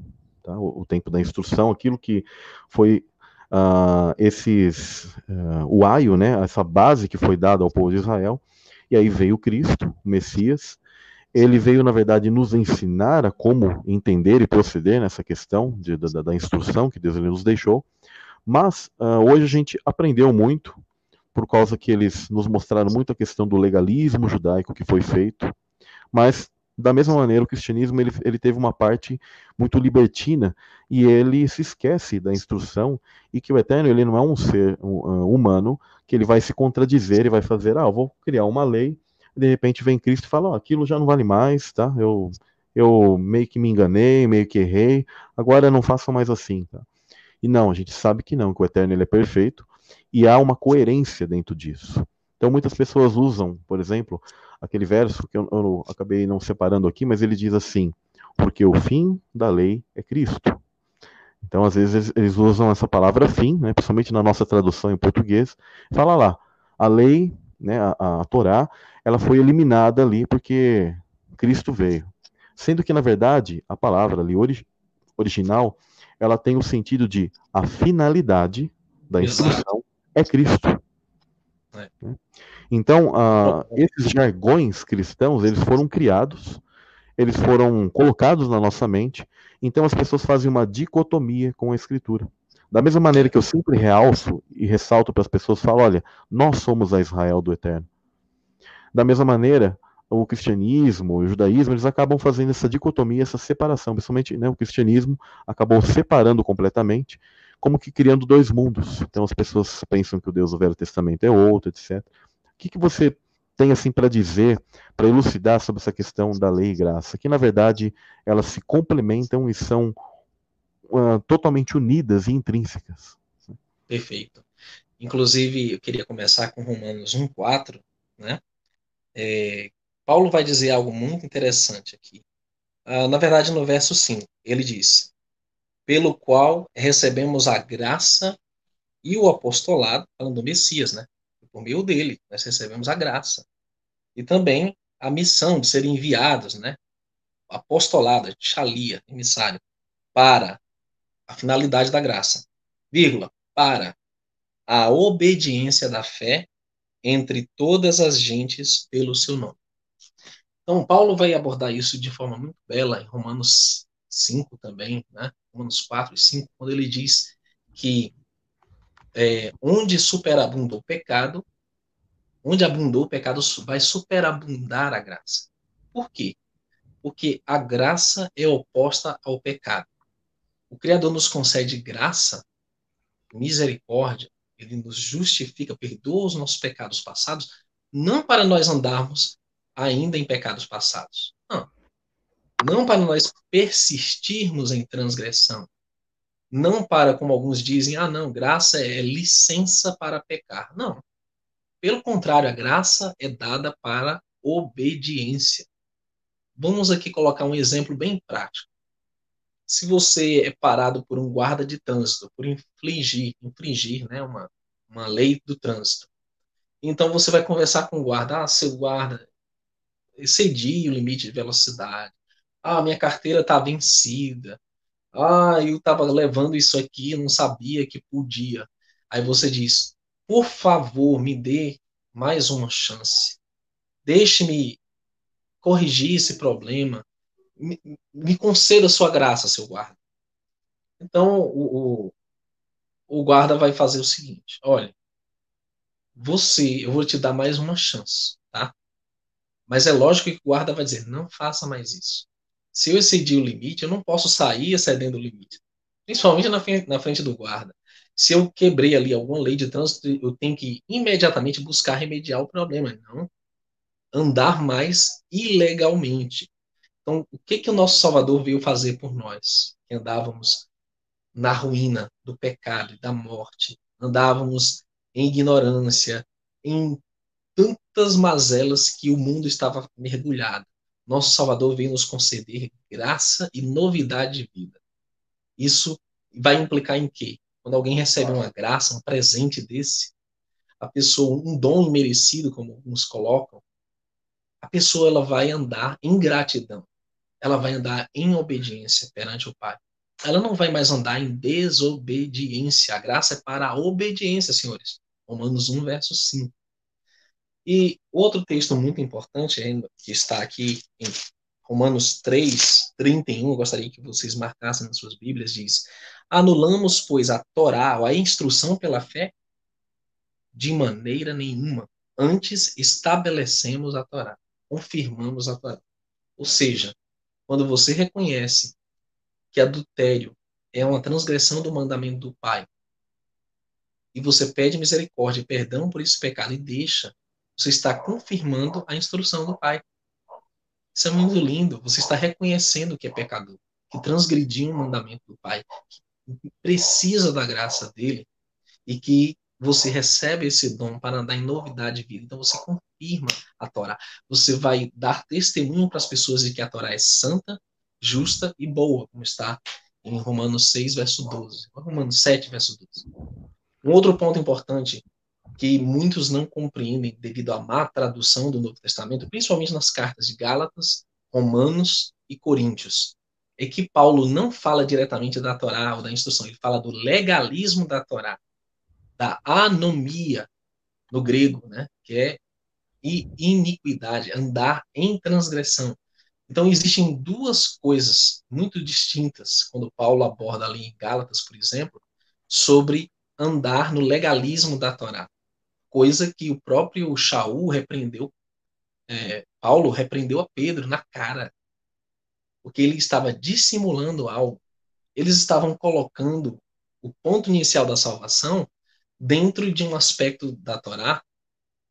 tá? o, o, tempo da instrução, aquilo que foi uh, esses uh, o aio, né? essa base que foi dada ao povo de Israel, e aí veio Cristo, o Messias, ele veio, na verdade, nos ensinar a como entender e proceder nessa questão de, da, da, instrução que Deus nos deixou, mas uh, hoje a gente aprendeu muito, por causa que eles nos mostraram muito a questão do legalismo judaico que foi feito, mas da mesma maneira, o cristianismo ele, ele teve uma parte muito libertina e ele se esquece da instrução e que o eterno ele não é um ser um, humano que ele vai se contradizer e vai fazer, ah, eu vou criar uma lei, e de repente vem Cristo e fala, oh, aquilo já não vale mais, tá? Eu, eu meio que me enganei, meio que errei, agora não façam mais assim, tá? E não, a gente sabe que não, que o eterno ele é perfeito e há uma coerência dentro disso. Então muitas pessoas usam, por exemplo, aquele verso que eu, eu acabei não separando aqui, mas ele diz assim: porque o fim da lei é Cristo. Então, às vezes, eles usam essa palavra fim, né, principalmente na nossa tradução em português, fala lá, a lei, né, a, a Torá, ela foi eliminada ali porque Cristo veio. Sendo que, na verdade, a palavra ali ori original, ela tem o sentido de a finalidade da instrução é Cristo. É. Então, uh, esses jargões cristãos, eles foram criados, eles foram colocados na nossa mente, Então as pessoas fazem uma dicotomia com a Escritura. Da mesma maneira que eu sempre realço e ressalto para as pessoas, falo, olha, nós somos a Israel do Eterno. Da mesma maneira, o cristianismo, o judaísmo, eles acabam fazendo essa dicotomia, essa separação. Principalmente né, o cristianismo acabou separando completamente, como que criando dois mundos. Então as pessoas pensam que o Deus do Velho Testamento é outro, etc. O que, que você tem assim para dizer, para elucidar sobre essa questão da lei e graça? Que na verdade elas se complementam e são uh, totalmente unidas e intrínsecas. Perfeito. Inclusive, eu queria começar com Romanos 1,4, né? É, Paulo vai dizer algo muito interessante aqui. Uh, na verdade, no verso 5, ele diz: Pelo qual recebemos a graça e o apostolado, falando do Messias, né? Por meio dele, nós recebemos a graça. E também a missão de serem enviados, né? Apostolado, chalia, emissário, para a finalidade da graça, vírgula, para a obediência da fé entre todas as gentes pelo seu nome. Então, Paulo vai abordar isso de forma muito bela em Romanos 5 também, né? Romanos 4 e 5, quando ele diz que é, onde superabundou o pecado, onde abundou o pecado, vai superabundar a graça. Por quê? Porque a graça é oposta ao pecado. O Criador nos concede graça, misericórdia, ele nos justifica, perdoa os nossos pecados passados, não para nós andarmos ainda em pecados passados. Não. Para nós persistirmos em transgressão. Não para, como alguns dizem, ah, não, graça é licença para pecar. Não. Pelo contrário, a graça é dada para obediência. Vamos aqui colocar um exemplo bem prático. Se você é parado por um guarda de trânsito, por infligir, infringir né, uma, uma lei do trânsito, então você vai conversar com o guarda, ah, seu guarda, excedi o limite de velocidade. Ah, minha carteira está vencida. Ah, eu estava levando isso aqui, não sabia que podia. Aí você diz: por favor, me dê mais uma chance. Deixe-me corrigir esse problema. Me, me conceda sua graça, seu guarda. Então, o, o, o guarda vai fazer o seguinte: olha, você, eu vou te dar mais uma chance, tá? Mas é lógico que o guarda vai dizer: não faça mais isso. Se eu excedi o limite, eu não posso sair excedendo o limite. Principalmente na frente, na frente do guarda. Se eu quebrei ali alguma lei de trânsito, eu tenho que imediatamente buscar remediar o problema, não andar mais ilegalmente. Então, o que que o nosso Salvador veio fazer por nós? Que andávamos na ruína do pecado da morte, andávamos em ignorância, em tantas mazelas que o mundo estava mergulhado. Nosso Salvador veio nos conceder graça e novidade de vida. Isso vai implicar em quê? Quando alguém recebe uma graça, um presente desse, a pessoa, um dom imerecido, como alguns colocam, a pessoa ela vai andar em gratidão. Ela vai andar em obediência perante o Pai. Ela não vai mais andar em desobediência. A graça é para a obediência, senhores. Romanos 1, verso 5. E outro texto muito importante, que está aqui em Romanos 3, 31, eu gostaria que vocês marcassem nas suas Bíblias, diz: Anulamos, pois, a Torá, a instrução pela fé? De maneira nenhuma. Antes estabelecemos a Torá, confirmamos a Torá. Ou seja, quando você reconhece que adultério é uma transgressão do mandamento do Pai, e você pede misericórdia e perdão por esse pecado e deixa você está confirmando a instrução do Pai. Isso é muito lindo. Você está reconhecendo que é pecador, que transgrediu um mandamento do Pai, que precisa da graça dele e que você recebe esse dom para andar em novidade de vida. Então você confirma a Torá. Você vai dar testemunho para as pessoas de que a Torá é santa, justa e boa, como está em Romanos 6, verso 12. Romanos 7, verso 12. Um outro ponto importante que muitos não compreendem devido à má tradução do Novo Testamento, principalmente nas cartas de Gálatas, Romanos e Coríntios, é que Paulo não fala diretamente da Torá ou da instrução, ele fala do legalismo da Torá, da anomia no grego, né, que é iniquidade, andar em transgressão. Então, existem duas coisas muito distintas quando Paulo aborda ali em Gálatas, por exemplo, sobre andar no legalismo da Torá. Coisa que o próprio Shaul repreendeu, é, Paulo repreendeu a Pedro na cara, porque ele estava dissimulando algo. Eles estavam colocando o ponto inicial da salvação dentro de um aspecto da Torá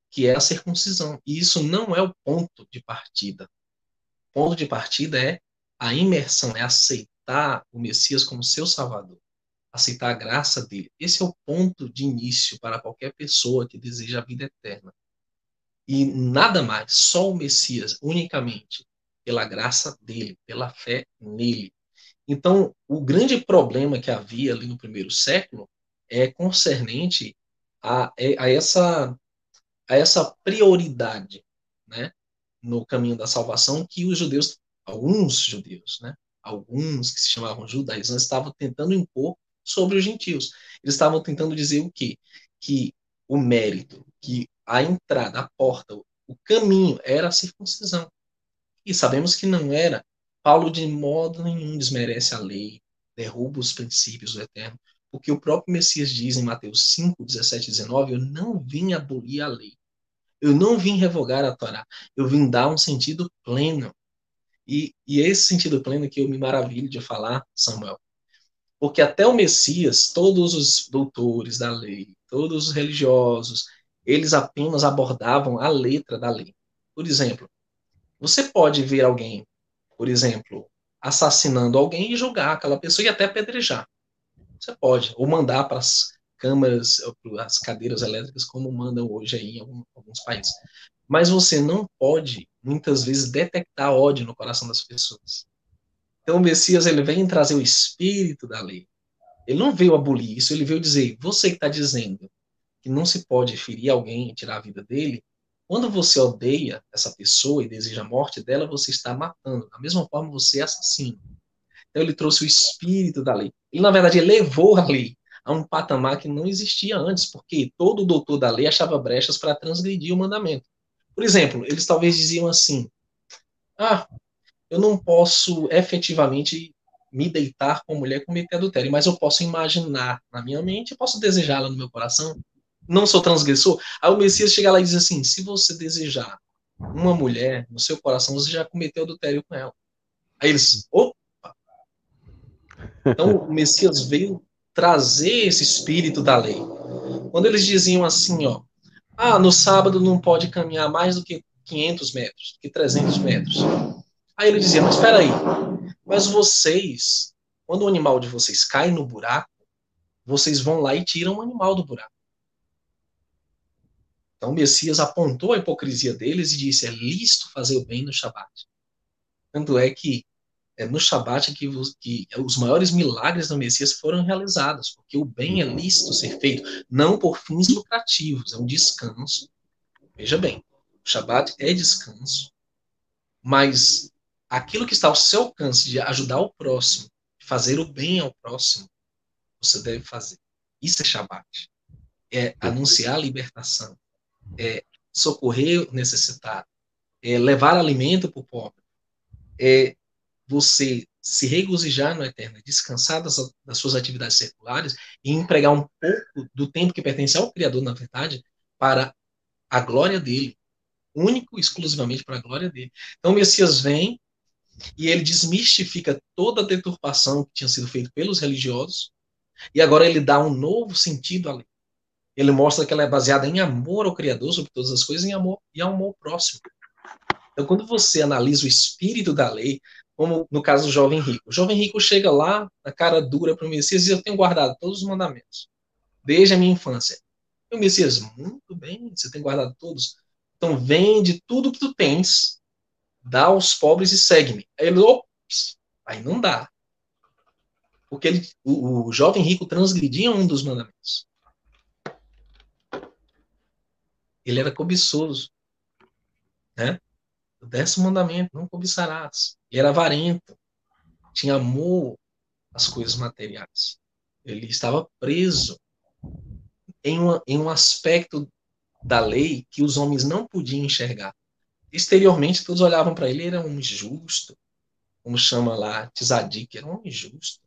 que é a circuncisão. E isso não é o ponto de partida ponto de partida é a imersão, é aceitar o Messias como seu Salvador, aceitar a graça dele. Esse é o ponto de início para qualquer pessoa que deseja a vida eterna. E nada mais, só o Messias, unicamente, pela graça dele, pela fé nele. Então, o grande problema que havia ali no primeiro século é concernente a, a essa, a essa prioridade, né? no caminho da salvação que os judeus, alguns judeus, né, alguns que se chamavam judaizantes, estavam tentando impor sobre os gentios. Eles estavam tentando dizer o quê? Que o mérito, que a entrada, a porta, o caminho era a circuncisão. E sabemos que não era. Paulo de modo nenhum desmerece a lei, derruba os princípios do eterno, porque o próprio Messias diz em Mateus 5, 17 e 19: Eu não vim abolir a lei, eu não vim revogar a Torá, eu vim dar um sentido pleno. E, e é esse sentido pleno que eu me maravilho de falar, Samuel. Porque até o Messias, todos os doutores da lei, todos os religiosos, eles apenas abordavam a letra da lei. Por exemplo, você pode ver alguém, por exemplo, assassinando alguém e julgar aquela pessoa e até apedrejar. Você pode, ou mandar para as câmaras, as cadeiras elétricas, como mandam hoje aí em alguns países. Mas você não pode, muitas vezes, detectar ódio no coração das pessoas. Então, o Messias ele vem trazer o espírito da lei. Ele não veio abolir isso, ele veio dizer: você que está dizendo que não se pode ferir alguém e tirar a vida dele, quando você odeia essa pessoa e deseja a morte dela, você está matando. Da mesma forma, você é assassino. Então, ele trouxe o espírito da lei. Ele, na verdade, elevou a lei a um patamar que não existia antes, porque todo doutor da lei achava brechas para transgredir o mandamento. Por exemplo, eles talvez diziam assim: ah, eu não posso efetivamente me deitar com mulher cometer adultério, mas eu posso imaginar na minha mente, eu posso desejá-la no meu coração. Não sou transgressor. Aí o Messias chega lá e diz assim: se você desejar uma mulher no seu coração, você já cometeu adultério com ela. Aí eles, opa! Então o Messias veio trazer esse espírito da lei. Quando eles diziam assim, ó, ah, no sábado não pode caminhar mais do que 500 metros, que 300 metros. Aí ele dizia, mas espera aí, mas vocês, quando o animal de vocês cai no buraco, vocês vão lá e tiram o animal do buraco. Então o Messias apontou a hipocrisia deles e disse, é lícito fazer o bem no Shabat. Tanto é que é no Shabat que, que os maiores milagres do Messias foram realizados, porque o bem é lícito ser feito, não por fins lucrativos, é um descanso. Veja bem, o Shabat é descanso, mas aquilo que está ao seu alcance de ajudar o próximo, fazer o bem ao próximo, você deve fazer. Isso é Shabat. É anunciar a libertação, é socorrer o necessitado, é levar alimento para o pobre, é você se regozijar no eterno, descansar das, das, suas atividades seculares e empregar um pouco do tempo que pertence ao Criador, na verdade, para a glória dele, único exclusivamente para a glória dele. Então, o Messias vem e ele desmistifica toda a deturpação que tinha sido feita pelos religiosos e agora ele dá um novo sentido à lei. Ele mostra que ela é baseada em amor ao Criador sobre todas as coisas em amor, e amor próximo. Então, quando você analisa o espírito da lei, como no caso do jovem rico. O jovem rico chega lá, a cara dura para o Messias, e eu tenho guardado todos os mandamentos, desde a minha infância. E o Messias, muito bem, você tem guardado todos. Então vende tudo que tu tens, dá aos pobres e segue-me. Aí ele, ops, aí não dá. Porque ele, o, o jovem rico transgredia um dos mandamentos. Ele era cobiçoso. Né? O décimo mandamento, não cobiçarás. E era avarento. Tinha amor às coisas materiais. Ele estava preso em, uma, em um aspecto da lei que os homens não podiam enxergar. Exteriormente todos olhavam para ele, ele era um homem justo, como chama lá Tzadik, era um homem justo,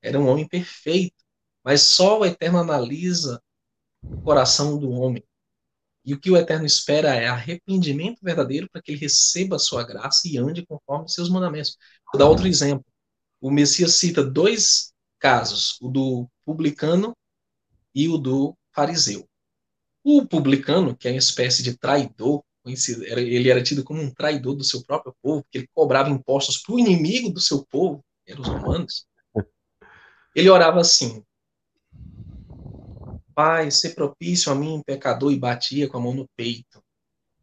era um homem perfeito, mas só o Eterno analisa o coração do homem. E o que o Eterno espera é arrependimento verdadeiro para que ele receba a sua graça e ande conforme seus mandamentos. Vou dar outro exemplo. O Messias cita dois casos, o do publicano e o do fariseu. O publicano, que é uma espécie de traidor, ele era tido como um traidor do seu próprio povo, porque ele cobrava impostos para o inimigo do seu povo, que eram os romanos. Ele orava assim: Pai, se propício a mim, pecador, e batia com a mão no peito.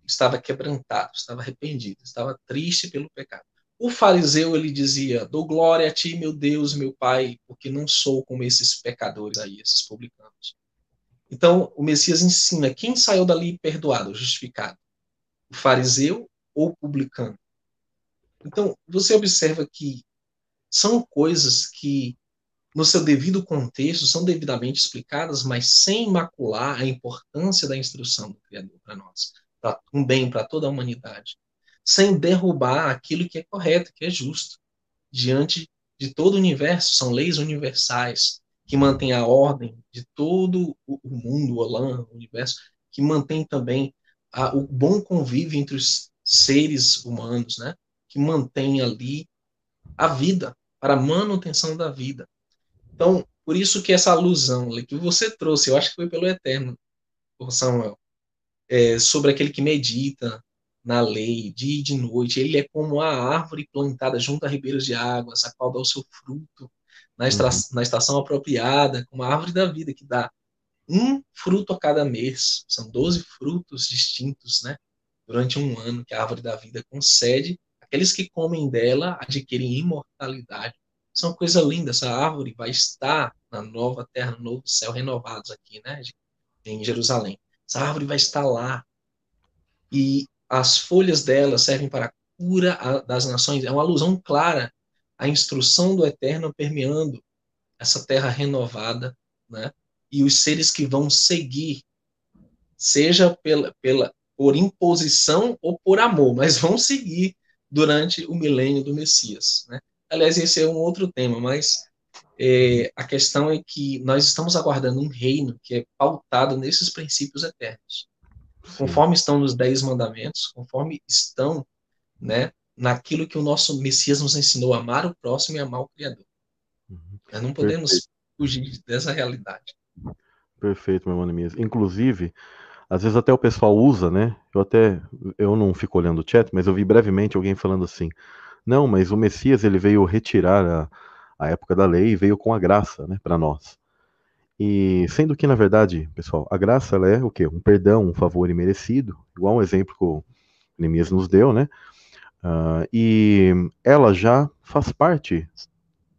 Estava quebrantado, estava arrependido, estava triste pelo pecado. O fariseu, ele dizia, dou glória a ti, meu Deus, meu Pai, porque não sou como esses pecadores aí, esses publicanos. Então, o Messias ensina quem saiu dali perdoado, justificado, o fariseu ou publicano. Então, você observa que são coisas que no seu devido contexto, são devidamente explicadas, mas sem macular a importância da instrução do Criador para nós, para um bem para toda a humanidade, sem derrubar aquilo que é correto, que é justo, diante de todo o universo, são leis universais que mantêm a ordem de todo o mundo, o Olan, o universo, que mantém também a, o bom convívio entre os seres humanos, né? que mantém ali a vida, para a manutenção da vida. Então, por isso que essa alusão que você trouxe, eu acho que foi pelo Eterno, Samuel, é, sobre aquele que medita na lei, dia e de noite, ele é como a árvore plantada junto a ribeiros de águas, a qual dá o seu fruto na, uhum. na estação apropriada, como a árvore da vida, que dá um fruto a cada mês, são 12 frutos distintos, né? Durante um ano que a árvore da vida concede, aqueles que comem dela adquirem imortalidade. Isso é uma coisa linda. Essa árvore vai estar na nova terra, no novo céu, renovados aqui, né? Em Jerusalém. Essa árvore vai estar lá. E as folhas dela servem para a cura das nações. É uma alusão clara à instrução do Eterno permeando essa terra renovada, né? E os seres que vão seguir, seja pela, pela, por imposição ou por amor, mas vão seguir durante o milênio do Messias, né? Aliás, esse é um outro tema, mas é, a questão é que nós estamos aguardando um reino que é pautado nesses princípios eternos. Conforme estão nos Dez Mandamentos, conforme estão né, naquilo que o nosso Messias nos ensinou, amar o próximo e amar o Criador. Uhum. Nós não podemos Perfeito. fugir dessa realidade. Perfeito, meu irmão Mias. Inclusive, às vezes até o pessoal usa, né? Eu até eu não fico olhando o chat, mas eu vi brevemente alguém falando assim: não, mas o Messias ele veio retirar a, a época da lei e veio com a graça, né, para nós. E sendo que na verdade, pessoal, a graça ela é o quê? Um perdão, um favor imerecido, igual um exemplo que o Neemias nos deu, né? Uh, e ela já faz parte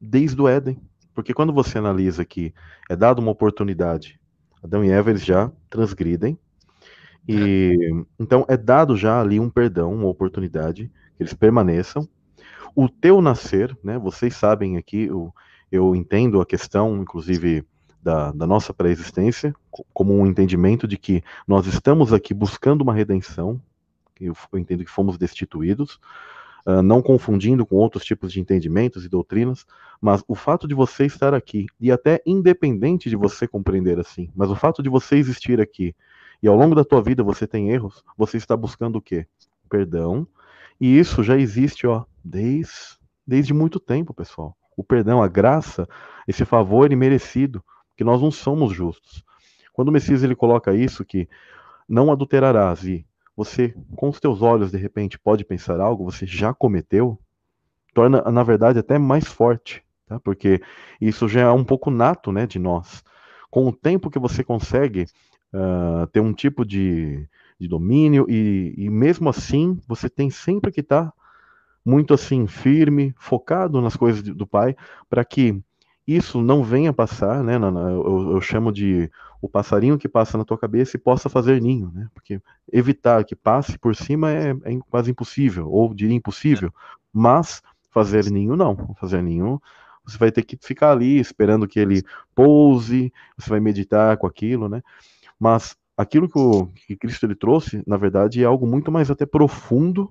desde o Éden, porque quando você analisa que é dada uma oportunidade, Adão e Eva eles já transgridem, e então é dado já ali um perdão, uma oportunidade que eles permaneçam, o teu nascer, né? Vocês sabem aqui, eu, eu entendo a questão, inclusive, da, da nossa pré-existência, como um entendimento de que nós estamos aqui buscando uma redenção, eu, eu entendo que fomos destituídos, uh, não confundindo com outros tipos de entendimentos e doutrinas, mas o fato de você estar aqui, e até independente de você compreender assim, mas o fato de você existir aqui, e ao longo da tua vida você tem erros, você está buscando o quê? Perdão, e isso já existe, ó, desde, desde muito tempo, pessoal. O perdão, a graça, esse favor imerecido, que nós não somos justos. Quando o Messias ele coloca isso, que não adulterarás, e você, com os teus olhos, de repente, pode pensar algo, você já cometeu, torna, na verdade, até mais forte, tá? porque isso já é um pouco nato né, de nós. Com o tempo que você consegue uh, ter um tipo de, de domínio, e, e mesmo assim você tem sempre que estar tá muito assim firme, focado nas coisas do Pai, para que isso não venha passar, né? Eu, eu, chamo de o passarinho que passa na tua cabeça e possa fazer ninho, né? Porque evitar que passe por cima é, é quase impossível, ou diria impossível, mas fazer ninho não. Fazer ninho, você vai ter que ficar ali esperando que ele pouse, você vai meditar com aquilo, né? Mas aquilo que, o, que Cristo ele trouxe, na verdade, é algo muito mais até profundo,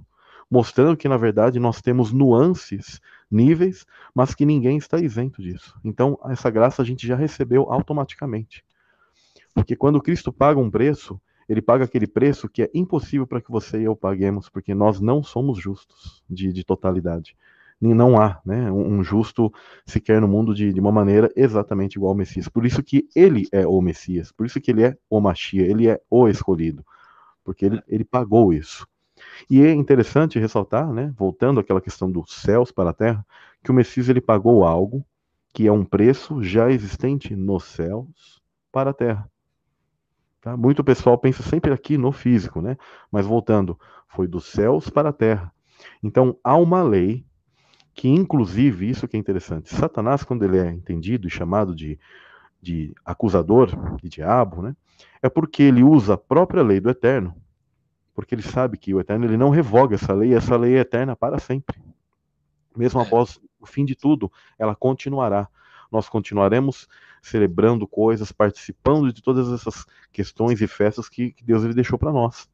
mostrando que, na verdade, nós temos nuances, níveis, mas que ninguém está isento disso. Então, essa graça a gente já recebeu automaticamente. Porque quando Cristo paga um preço, ele paga aquele preço que é impossível para que você e eu paguemos, porque nós não somos justos de, de totalidade. Não há né, um justo sequer no mundo de, de, uma maneira exatamente igual ao Messias. Por isso que ele é o Messias, por isso que ele é o Machia, ele é o escolhido, porque ele, ele pagou isso. E é interessante ressaltar, né, voltando àquela questão dos céus para a terra, que o Messias ele pagou algo que é um preço já existente nos céus para a terra. Tá? Muito pessoal pensa sempre aqui no físico, né? Mas voltando, foi dos céus para a terra. Então há uma lei que, inclusive, isso que é interessante, Satanás, quando ele é entendido e chamado de, de acusador, de diabo, né? É porque ele usa a própria lei do eterno, porque ele sabe que o eterno ele não revoga essa lei, essa lei é eterna para sempre. Mesmo após o fim de tudo, ela continuará nós continuaremos celebrando coisas, participando de todas essas questões e festas que, que Deus ele deixou para nós.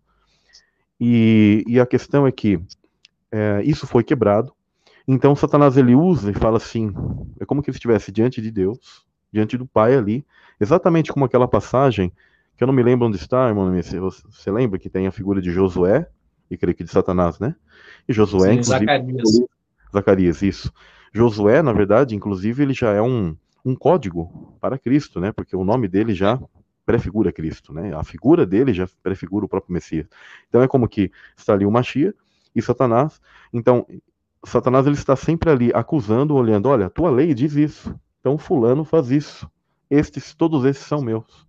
E, e, a questão é que é, isso foi quebrado. Então Satanás ele usa e fala assim, é como que ele estivesse diante de Deus, diante do Pai ali, exatamente como aquela passagem que eu não me lembro onde está, irmão. Você, você lembra que tem a figura de Josué e creio que de Satanás, né? E Josué, Sim, inclusive, Zacarias. Zacarias, isso. Josué, na verdade, inclusive, ele já é um, um código para Cristo, né? Porque o nome dele já prefigura Cristo, né? A figura dele já prefigura o próprio Messias. Então é como que está ali o Machia e Satanás. Então, Satanás ele está sempre ali acusando, olhando, olha, a tua lei diz isso. Então fulano faz isso. Estes, todos esses são meus.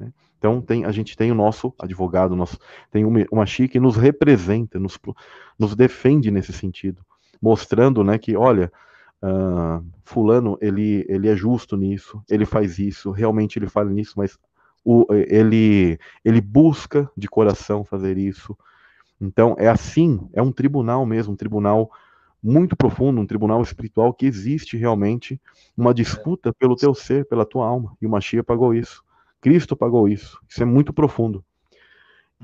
Né? Então tem, a gente tem o nosso advogado, nosso, tem o Machia que nos representa, nos, nos defende nesse sentido mostrando, né, que olha, uh, fulano ele ele é justo nisso, ele faz isso, realmente ele fala nisso, mas o, ele ele busca de coração fazer isso. Então é assim, é um tribunal mesmo, um tribunal muito profundo, um tribunal espiritual que existe realmente uma disputa pelo teu ser, pela tua alma. E o Machia pagou isso. Cristo pagou isso. Isso é muito profundo.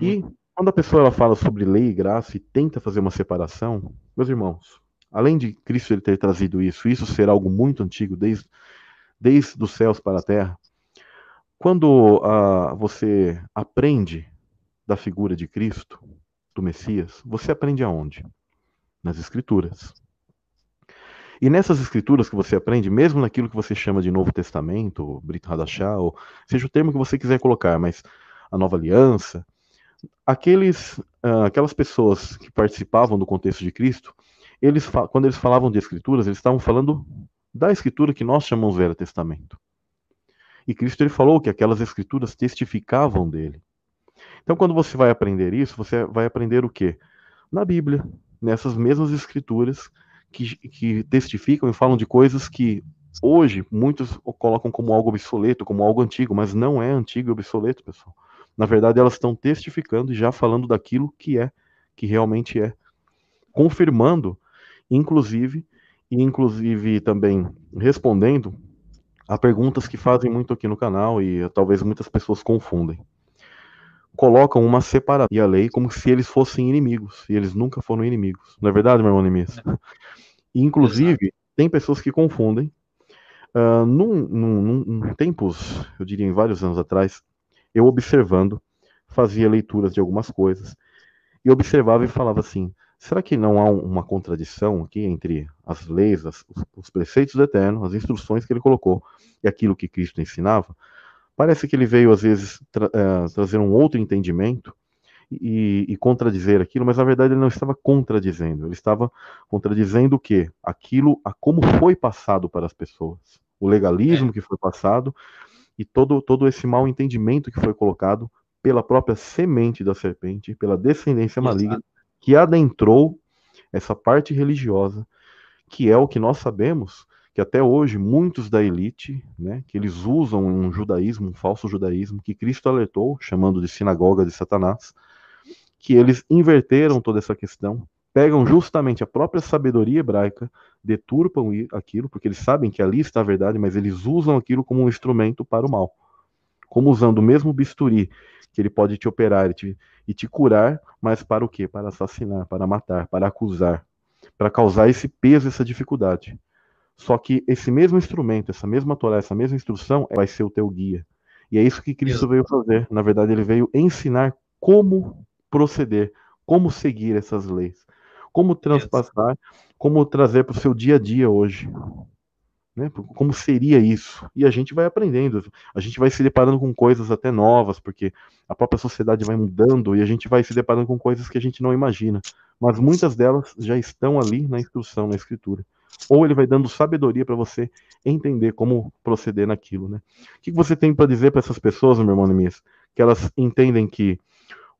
E quando a pessoa ela fala sobre lei e graça e tenta fazer uma separação, meus irmãos, Além de Cristo ele ter trazido isso, isso ser algo muito antigo, desde, desde os céus para a terra. Quando uh, você aprende da figura de Cristo, do Messias, você aprende aonde? Nas Escrituras. E nessas escrituras que você aprende, mesmo naquilo que você chama de Novo Testamento, Brit Hadashah, ou seja o termo que você quiser colocar, mas a Nova Aliança, aqueles, uh, aquelas pessoas que participavam do contexto de Cristo, eles, quando eles falavam de escrituras, eles estavam falando da escritura que nós chamamos Velho Testamento. E Cristo ele falou que aquelas escrituras testificavam dele. Então, quando você vai aprender isso, você vai aprender o quê? Na Bíblia, nessas mesmas escrituras que, que testificam e falam de coisas que hoje muitos colocam como algo obsoleto, como algo antigo, mas não é antigo e obsoleto, pessoal. Na verdade, elas estão testificando e já falando daquilo que é, que realmente é, confirmando inclusive, e inclusive também respondendo a perguntas que fazem muito aqui no canal e talvez muitas pessoas confundem. Colocam uma separação e a lei como se eles fossem inimigos, e eles nunca foram inimigos. Não é verdade, meu irmão Neemias? É. Inclusive, tem pessoas que confundem. Uh, num, num, num, tempos, eu diria em vários anos atrás, eu observando, fazia leituras de algumas coisas, e observava e falava assim: Será que não há uma contradição aqui entre as leis, as, os preceitos do Eterno, as instruções que ele colocou e aquilo que Cristo ensinava? Parece que ele veio, às vezes, tra uh, trazer um outro entendimento e, e, contradizer aquilo, mas na verdade ele não estava contradizendo, ele estava contradizendo o quê? Aquilo, a como foi passado para as pessoas, o legalismo é. que foi passado e todo, todo esse mal entendimento que foi colocado pela própria semente da serpente, pela descendência maligna, Exato que adentrou essa parte religiosa, que é o que nós sabemos que até hoje muitos da elite, né, que eles usam um judaísmo, um falso judaísmo, que Cristo alertou, chamando de sinagoga de Satanás, que eles inverteram toda essa questão, pegam justamente a própria sabedoria hebraica, deturpam aquilo, porque eles sabem que ali está a verdade, mas eles usam aquilo como um instrumento para o mal, como usando o mesmo bisturi que ele pode te operar e te, e te curar, mas para o quê? Para assassinar, para matar, para acusar, para causar esse peso, essa dificuldade. Só que esse mesmo instrumento, essa mesma Torá, essa mesma instrução vai ser o teu guia. E é isso que Cristo veio fazer. Na verdade, ele veio ensinar como proceder, como seguir essas leis, como transpassar, como trazer para o seu dia a dia hoje. Né? Como seria isso? E a gente vai aprendendo, a gente vai se deparando com coisas até novas, porque a própria sociedade vai mudando e a gente vai se deparando com coisas que a gente não imagina. Mas muitas delas já estão ali na instrução, na escritura. Ou ele vai dando sabedoria para você entender como proceder naquilo. Né? O que você tem para dizer para essas pessoas, meu irmão Nemias? Que elas entendem que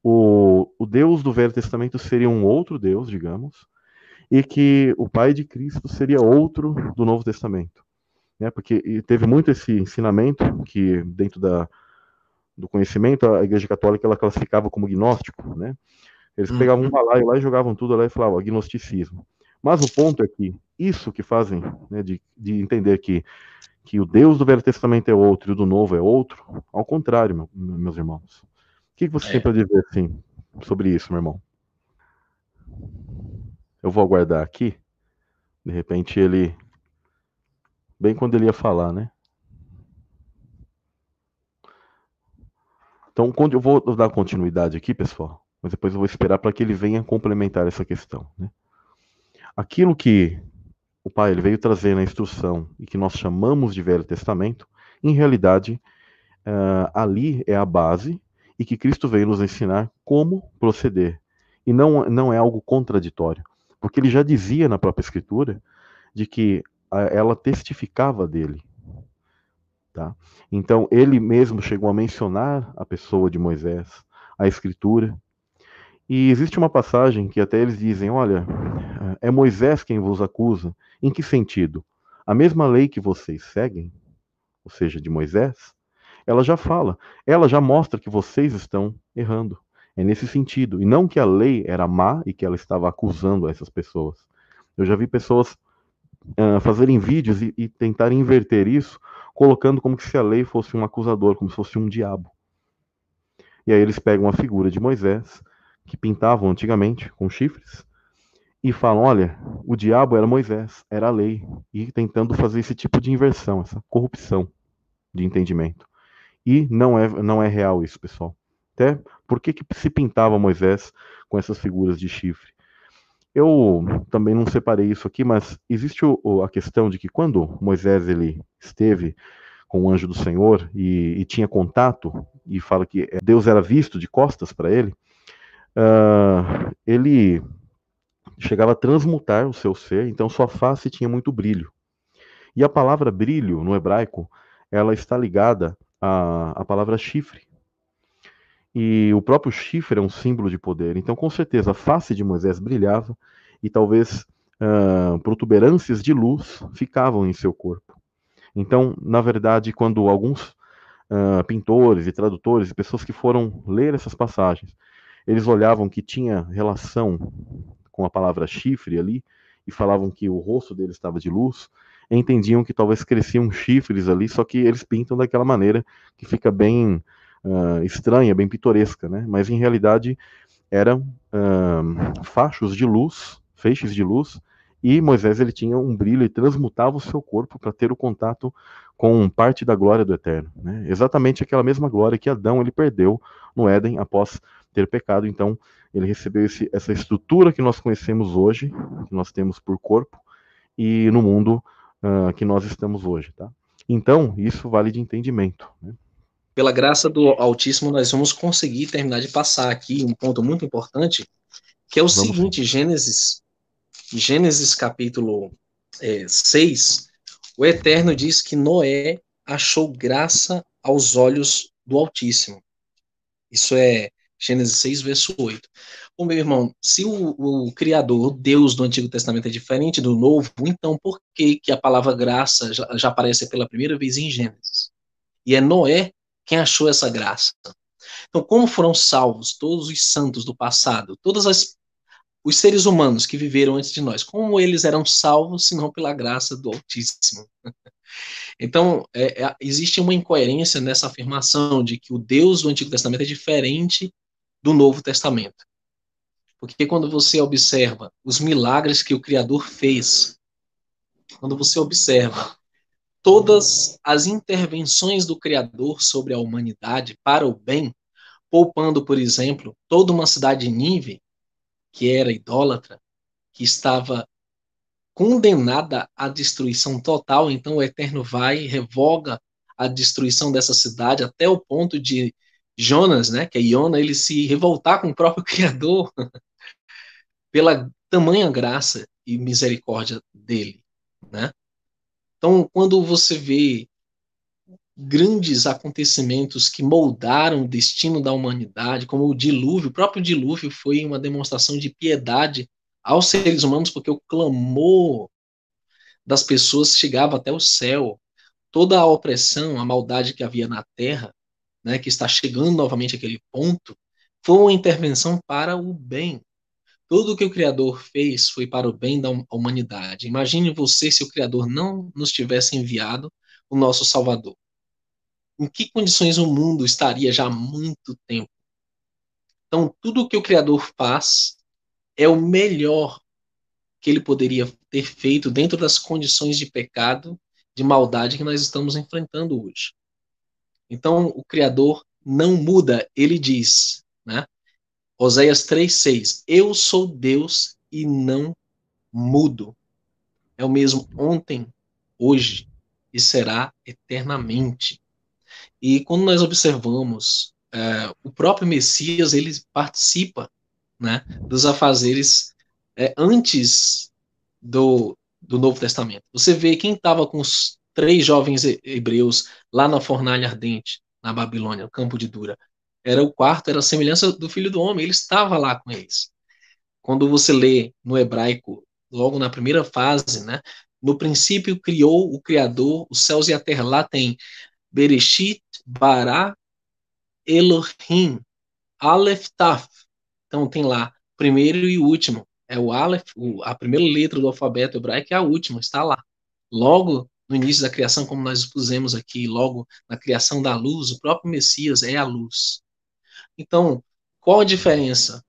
o, o Deus do Velho Testamento seria um outro Deus, digamos, e que o Pai de Cristo seria outro do Novo Testamento né? Porque teve muito esse ensinamento que dentro da, do conhecimento a Igreja Católica ela classificava como gnóstico, né? Eles uhum. pegavam um balaio lá e jogavam tudo lá e falavam agnosticismo. Mas o ponto é que isso que fazem, né, de, de entender que, que o Deus do Velho Testamento é outro e o do Novo é outro, ao contrário, meu, meus irmãos. O que, que você é. tem para dizer assim, sobre isso, meu irmão? Eu vou aguardar aqui. De repente ele Bem quando ele ia falar, né? Então, eu vou dar continuidade aqui, pessoal, mas depois eu vou esperar para que ele venha complementar essa questão. Né? Aquilo que o Pai ele veio trazer na instrução e que nós chamamos de Velho Testamento, em realidade, uh, ali é a base e que Cristo veio nos ensinar como proceder. E não, não é algo contraditório, porque ele já dizia na própria Escritura de que ela testificava dele. Tá? Então, ele mesmo chegou a mencionar a pessoa de Moisés, a escritura. E existe uma passagem que até eles dizem: olha, é Moisés quem vos acusa. Em que sentido? A mesma lei que vocês seguem, ou seja, de Moisés, ela já fala, ela já mostra que vocês estão errando. É nesse sentido. E não que a lei era má e que ela estava acusando essas pessoas. Eu já vi pessoas uh, fazerem vídeos e, e tentarem inverter isso, colocando como se a lei fosse um acusador, como se fosse um diabo. E aí eles pegam a figura de Moisés, que pintavam antigamente com chifres, e falam: olha, o diabo era Moisés, era a lei, e tentando fazer esse tipo de inversão, essa corrupção de entendimento. E não é, não é real isso, pessoal. Até por que, que se pintava Moisés com essas figuras de chifre? Eu também não separei isso aqui, mas existe o, a questão de que quando Moisés ele esteve com o anjo do Senhor e, e tinha contato e fala que Deus era visto de costas para ele, uh, ele chegava a transmutar o seu ser, então sua face tinha muito brilho. E a palavra brilho no hebraico, ela está ligada à, à palavra chifre. E o próprio chifre é um símbolo de poder. Então, com certeza, a face de Moisés brilhava e talvez uh, protuberâncias de luz ficavam em seu corpo. Então, na verdade, quando alguns uh, pintores e tradutores e pessoas que foram ler essas passagens, eles olhavam que tinha relação com a palavra chifre ali e falavam que o rosto dele estava de luz, entendiam que talvez cresciam chifres ali, só que eles pintam daquela maneira que fica bem uh, estranha, bem pitoresca, né? Mas em realidade eram uh, fachos de luz, feixes de luz, e Moisés ele tinha um brilho e transmutava o seu corpo para ter o contato com parte da glória do Eterno, né? Exatamente aquela mesma glória que Adão ele perdeu no Éden após ter pecado. Então ele recebeu esse, essa estrutura que nós conhecemos hoje, que nós temos por corpo e no mundo uh, que nós estamos hoje, tá? Então isso vale de entendimento. Né? Pela graça do Altíssimo, nós vamos conseguir terminar de passar aqui um ponto muito importante, que é o vamos seguinte, sim. Gênesis, Gênesis capítulo é, 6, o Eterno diz que Noé achou graça aos olhos do Altíssimo. Isso é Gênesis 6, verso 8. Bom, meu irmão, se o, o, Criador, o Deus do Antigo Testamento é diferente do Novo, então por que, que a palavra graça já, já aparece pela primeira vez em Gênesis? E é Noé quem achou essa graça? Então, como foram salvos todos os santos do passado, todas as os seres humanos que viveram antes de nós, como eles eram salvos, se não pela graça do Altíssimo. Então, é, é, existe uma incoerência nessa afirmação de que o Deus do Antigo Testamento é diferente do Novo Testamento. Porque quando você observa os milagres que o Criador fez, quando você observa todas as intervenções do Criador sobre a humanidade para o bem, poupando, por exemplo, toda uma cidade de Nínive, que era idólatra, que estava condenada à destruição total, então o Eterno vai e revoga a destruição dessa cidade até o ponto de Jonas, né, que é Iona, ele se revoltar com o próprio Criador pela tamanha graça e misericórdia dele, né? Então, quando você vê grandes acontecimentos que moldaram o destino da humanidade, como o dilúvio. O próprio dilúvio foi uma demonstração de piedade aos seres humanos, porque o clamor das pessoas chegava até o céu. Toda a opressão, a maldade que havia na terra, né, que está chegando novamente àquele ponto, foi uma intervenção para o bem. Tudo que o Criador fez foi para o bem da humanidade. Imagine você se o Criador não nos tivesse enviado o nosso Salvador em que condições o mundo estaria já há muito tempo. Então, tudo que o Criador faz é o melhor que ele poderia ter feito dentro das condições de pecado, de maldade que nós estamos enfrentando hoje. Então, o Criador não muda, ele diz, né? Oséias 3,6: Eu sou Deus e não mudo. É o mesmo ontem, hoje e será eternamente. E quando nós observamos é, o próprio Messias, ele participa né, dos afazeres é, antes do, do Novo Testamento. Você vê quem estava com os três jovens hebreus lá na fornalha ardente, na Babilônia, no campo de Dura. Era o quarto, era a semelhança do filho do homem, ele estava lá com eles. Quando você lê no hebraico, logo na primeira fase, né, no princípio criou o Criador os céus e a terra. Lá tem Bereshit Bara Elohim Aleph Taf. Então tem lá primeiro e último. É o Aleph, a primeira letra do alfabeto hebraico é a última, está lá. Logo no início da criação, como nós expusemos aqui, logo na criação da luz, o próprio Messias é a luz. Então, qual a diferença?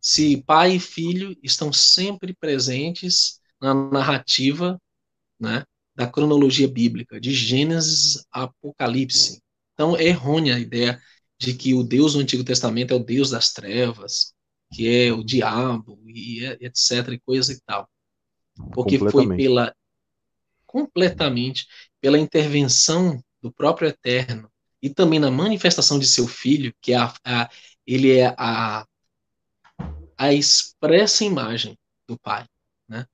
Se pai e filho estão sempre presentes na narrativa, né, da cronologia bíblica, de Gênesis a Apocalipse. Então é errônea a ideia de que o Deus do Antigo Testamento é o Deus das trevas, que é o diabo, e etc, e coisa e tal. Porque foi pela completamente pela intervenção do próprio Eterno e também na manifestação de seu filho, que é a, a, ele é a, a expressa imagem do Pai. Né?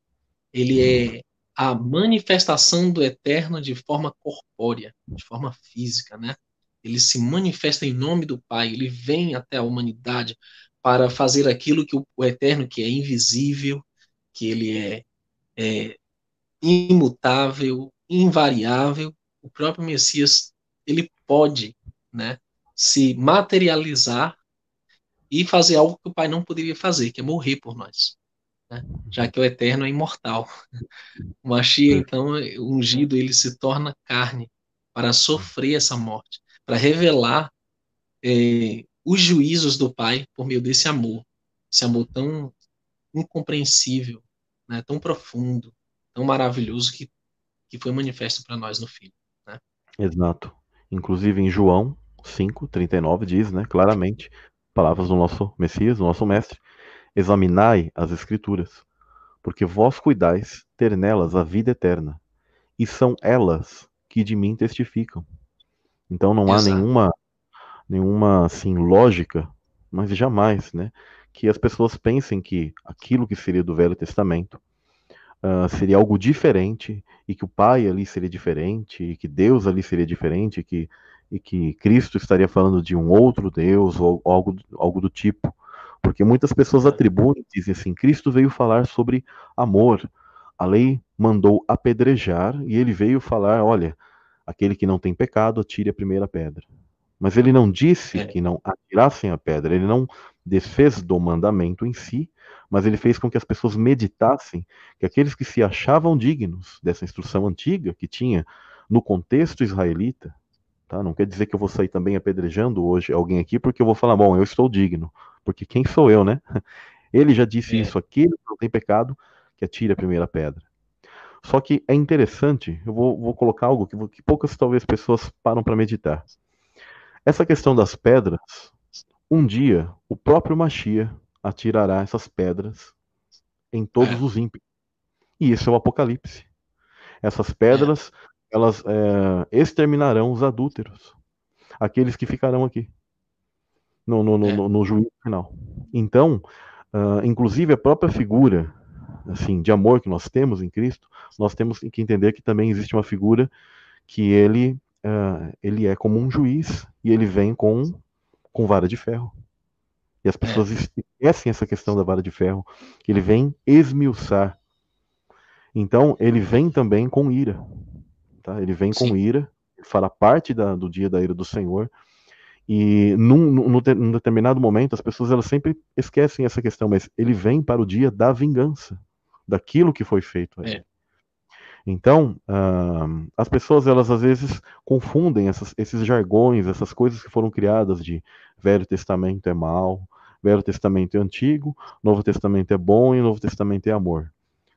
Ele é a manifestação do eterno de forma corpórea, de forma física, né? Ele se manifesta em nome do Pai, ele vem até a humanidade para fazer aquilo que o, o eterno, que é invisível, que ele é, é imutável, invariável, o próprio Messias, ele pode, né, se materializar e fazer algo que o Pai não poderia fazer, que é morrer por nós né? já que o Eterno é imortal. O Machia, então, ungido, ele se torna carne para sofrer essa morte, para revelar é, os juízos do Pai por meio desse amor, esse amor tão incompreensível, né? tão profundo, tão maravilhoso que, que foi manifesto para nós no Filho. Né? Exato. Inclusive em João 5, 39 diz, né, claramente, palavras do nosso Messias, do nosso Mestre, Examinai as Escrituras, porque vós cuidais ter nelas a vida eterna, e são elas que de mim testificam. Então não Exato. há nenhuma, nenhuma assim, lógica, mas jamais, né, que as pessoas pensem que aquilo que seria do Velho Testamento uh, seria algo diferente, e que o Pai ali seria diferente, e que Deus ali seria diferente, e que, e que Cristo estaria falando de um outro Deus, ou algo, algo do tipo. Porque muitas pessoas atribuem, dizem assim: Cristo veio falar sobre amor. A lei mandou apedrejar e ele veio falar: olha, aquele que não tem pecado, atire a primeira pedra. Mas ele não disse é. que não atirassem a pedra, ele não desfez do mandamento em si, mas ele fez com que as pessoas meditassem que aqueles que se achavam dignos dessa instrução antiga que tinha no contexto israelita, tá? Não quer dizer que eu vou sair também apedrejando hoje alguém aqui porque eu vou falar, bom, eu estou digno, porque quem sou eu, né? Ele já disse é. isso aqui, não tem pecado, que atire a primeira pedra. Só que é interessante, eu vou, vou colocar algo que, que poucas talvez pessoas param para meditar. Essa questão das pedras, um dia o próprio Machia atirará essas pedras em todos os ímpios. E isso é o Apocalipse. Essas pedras, elas é, exterminarão os adúlteros, aqueles que ficarão aqui no, no, no, no juízo final. Então, uh, inclusive a própria figura assim de amor que nós temos em Cristo, nós temos que entender que também existe uma figura que ele uh, ele é como um juiz e ele vem com com vara de ferro. E as pessoas é. esquecem essa questão da vara de ferro, ele vem esmiuçar. Então, ele vem também com ira. Tá? Ele vem Sim. com ira, fará parte da, do dia da ira do Senhor. E num, num, num, determinado momento, as pessoas elas sempre esquecem essa questão, mas ele vem para o dia da vingança, daquilo que foi feito. É. Então, uh, as pessoas elas às vezes confundem essas, esses jargões, essas coisas que foram criadas de Velho Testamento é mal, Velho Testamento é antigo, Novo Testamento é bom e Novo Testamento é amor.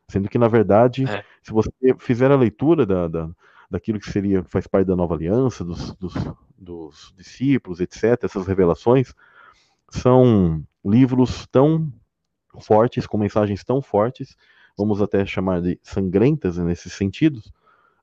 Sendo que, na verdade, é. se você fizer a leitura da, da, daquilo que seria, faz parte da nova aliança, dos, dos, dos discípulos, etc., essas revelações, são livros tão fortes, com mensagens tão fortes, vamos até chamar de sangrentas nesses sentidos,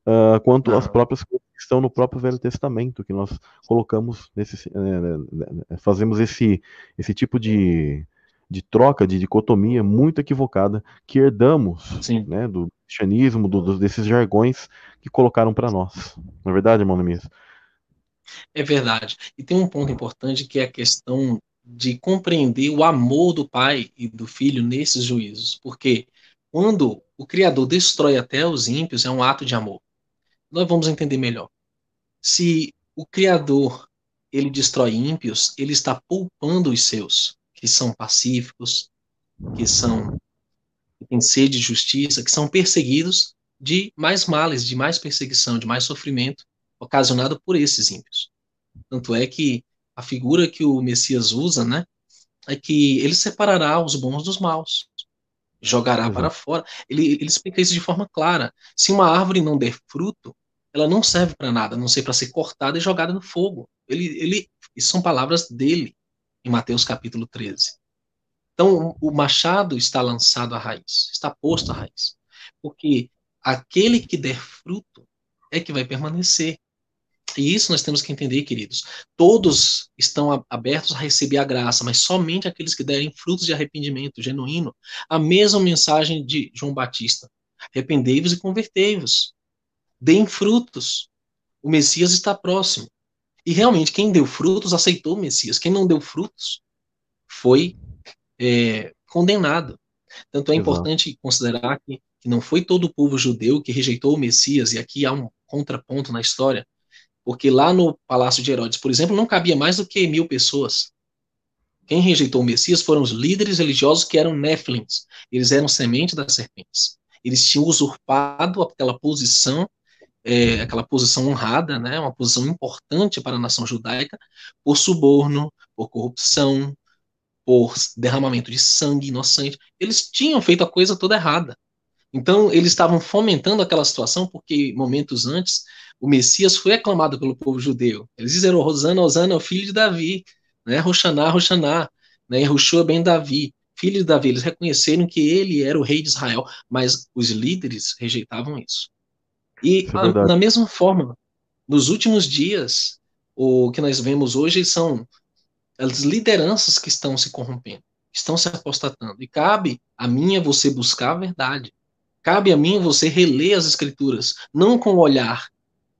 uh, quanto as próprias coisas que estão no próprio Velho Testamento, que nós colocamos nesse, uh, fazemos esse, esse tipo de, de troca, de dicotomia muito equivocada que herdamos né, do cristianismo, do, desses jargões que colocaram para nós. Não é verdade, irmão Nemias? É verdade. E tem um ponto importante que é a questão de compreender o amor do pai e do filho nesses juízos. Porque quando o Criador destrói até os ímpios, é um ato de amor. Nós vamos entender melhor. Se o Criador ele destrói ímpios, ele está poupando os seus, que são pacíficos, que são que têm sede de justiça, que são perseguidos de mais males, de mais perseguição, de mais sofrimento ocasionado por esses ímpios. Tanto é que a figura que o Messias usa, né, é que ele separará os bons dos maus jogará uhum. para fora. Ele, ele explica isso de forma clara. Se uma árvore não der fruto, ela não serve para nada, a não ser para ser cortada e jogada no fogo. Ele, ele, isso são palavras dele, em Mateus capítulo 13. Então, o machado está lançado à raiz, está posto à raiz. Porque aquele que der fruto é que vai permanecer. E isso nós temos que entender, queridos. Todos estão abertos a receber a graça, mas somente aqueles que derem frutos de arrependimento genuíno. A mesma mensagem de João Batista: arrependei-vos e convertei-vos. Deem frutos. O Messias está próximo. E realmente, quem deu frutos aceitou o Messias. Quem não deu frutos foi é, condenado. Tanto é Exato. importante considerar que, que não foi todo o povo judeu que rejeitou o Messias, e aqui há um contraponto na história porque lá no Palácio de Herodes, por exemplo, não cabia mais do que mil pessoas. Quem rejeitou o Messias foram os líderes religiosos que eram Néfilins. Eles eram semente das serpentes. Eles tinham usurpado aquela posição, é, aquela posição honrada, né, uma posição importante para a nação judaica, por suborno, por corrupção, por derramamento de sangue inocente. Eles tinham feito a coisa toda errada. Então, eles estavam fomentando aquela situação porque momentos antes o Messias foi aclamado pelo povo judeu. Eles disseram, Rosana, Rosana, o filho de Davi, né? Roshaná, Roshaná, né? Ben Davi, filho de Davi. Eles reconheceram que ele era o rei de Israel, mas os líderes rejeitavam isso. E é a, na mesma forma, nos últimos dias, o que nós vemos hoje são as lideranças que estão se corrompendo, estão se apostatando. E cabe a mim você buscar a verdade. Cabe a mim você reler as escrituras, não com o olhar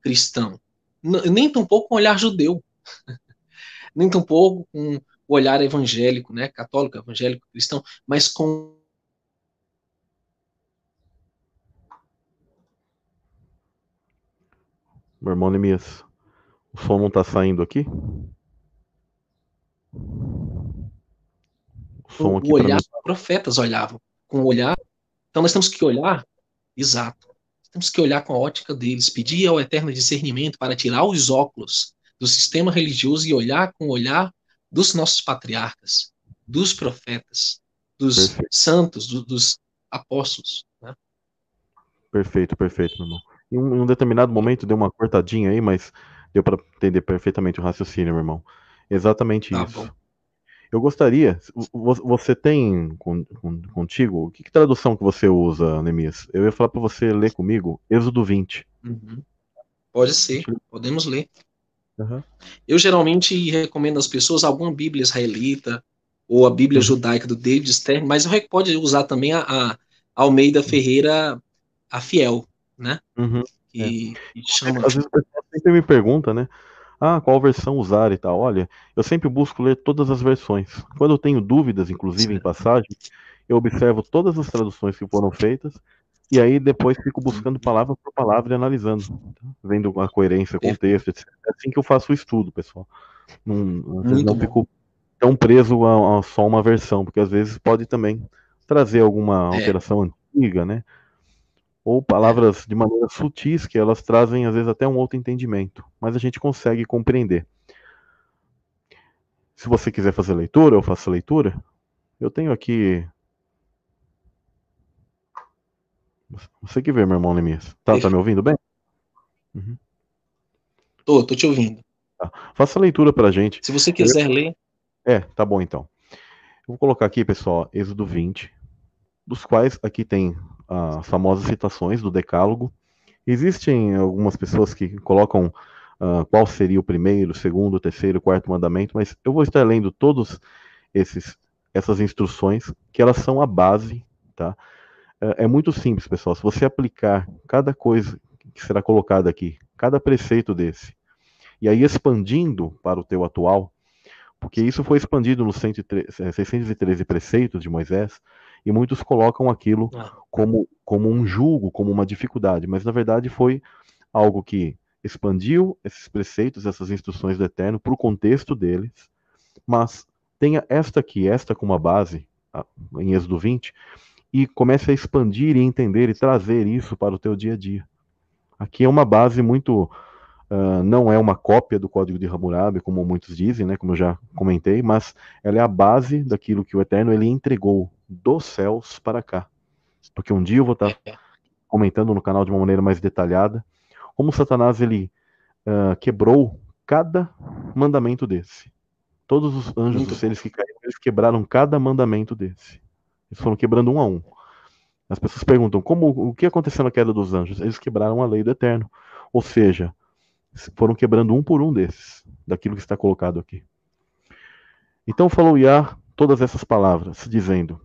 cristão, nem tampouco com olhar judeu, nem tampouco com o olhar evangélico, né, católico, evangélico, cristão, mas com Meu irmão Nemias, o som não está saindo aqui? O som aqui. O olhar, os profetas olhavam com o olhar. Então nós temos que olhar, exato. Temos que olhar com a ótica deles, pedir ao eterno discernimento para tirar os óculos do sistema religioso e olhar com o olhar dos nossos patriarcas, dos profetas, dos perfeito. santos, do, dos apóstolos. Né? Perfeito, perfeito, meu irmão. Em um, em um, determinado momento deu uma cortadinha aí, mas deu para entender perfeitamente o raciocínio, meu irmão. Exatamente tá isso. Bom. Eu gostaria, você tem contigo, que, que, tradução que você usa, Nemias? Eu ia falar para você ler comigo Êxodo 20. Uhum. Pode ser, podemos ler. Uhum. Eu geralmente recomendo às pessoas alguma Bíblia israelita ou a Bíblia uhum. judaica do David Stern, mas pode usar também a, a Almeida Ferreira, a Fiel, né? Uhum. E, é. e chama... Às vezes o sempre me pergunta, né? Ah, qual versão usar e tal. Olha, eu sempre busco ler todas as versões. Quando eu tenho dúvidas, inclusive em passagem, eu observo todas as traduções que foram feitas e aí depois fico buscando palavra por palavra e analisando, tá? vendo a coerência, o contexto, etc. É assim que eu faço o estudo, pessoal. Não, não fico tão preso a, a, só uma versão, porque às vezes pode também trazer alguma é. alteração é. antiga, né? Ou palavras de maneira sutis que elas trazem às vezes até um outro entendimento, mas a gente consegue compreender. Se você quiser fazer leitura, eu faço leitura. Eu tenho aqui. Você que vê, meu irmão Nemias. Tá, tá me ouvindo bem? Uhum. Tô, tô te ouvindo. Tá. Faça a leitura pra gente. Se você quiser eu... ler. É, tá bom então. Eu vou colocar aqui, pessoal, Êxodo 20, dos quais aqui tem as famosas citações do Decálogo. Existem algumas pessoas que colocam uh, qual seria o primeiro, segundo, terceiro, quarto mandamento, mas eu vou estar lendo todos esses essas instruções que elas são a base, tá? É, é muito simples, pessoal. Se você aplicar cada coisa que será colocada aqui, cada preceito desse, e aí expandindo para o teu atual, porque isso foi expandido nos 613 preceitos de Moisés, e muitos colocam aquilo ah. como, como um julgo, como uma dificuldade, mas na verdade foi algo que expandiu esses preceitos, essas instruções do Eterno para o contexto deles, mas tenha esta aqui, esta como a base, em Êxodo 20, e comece a expandir e entender e trazer isso para o teu dia a dia. Aqui é uma base muito, uh, não é uma cópia do Código de Hammurabi, como muitos dizem, né, como eu já comentei, mas ela é a base daquilo que o Eterno ele entregou dos céus para cá. Porque um dia eu vou estar comentando no canal de uma maneira mais detalhada como Satanás ele uh, quebrou cada mandamento desse. Todos os anjos, os seres que caíram, eles quebraram cada mandamento desse. Eles foram quebrando um a um. As pessoas perguntam como o que aconteceu na queda dos anjos? Eles quebraram a lei do eterno. Ou seja, foram quebrando um por um desses, daquilo que está colocado aqui. Então falou Yah todas essas palavras, dizendo: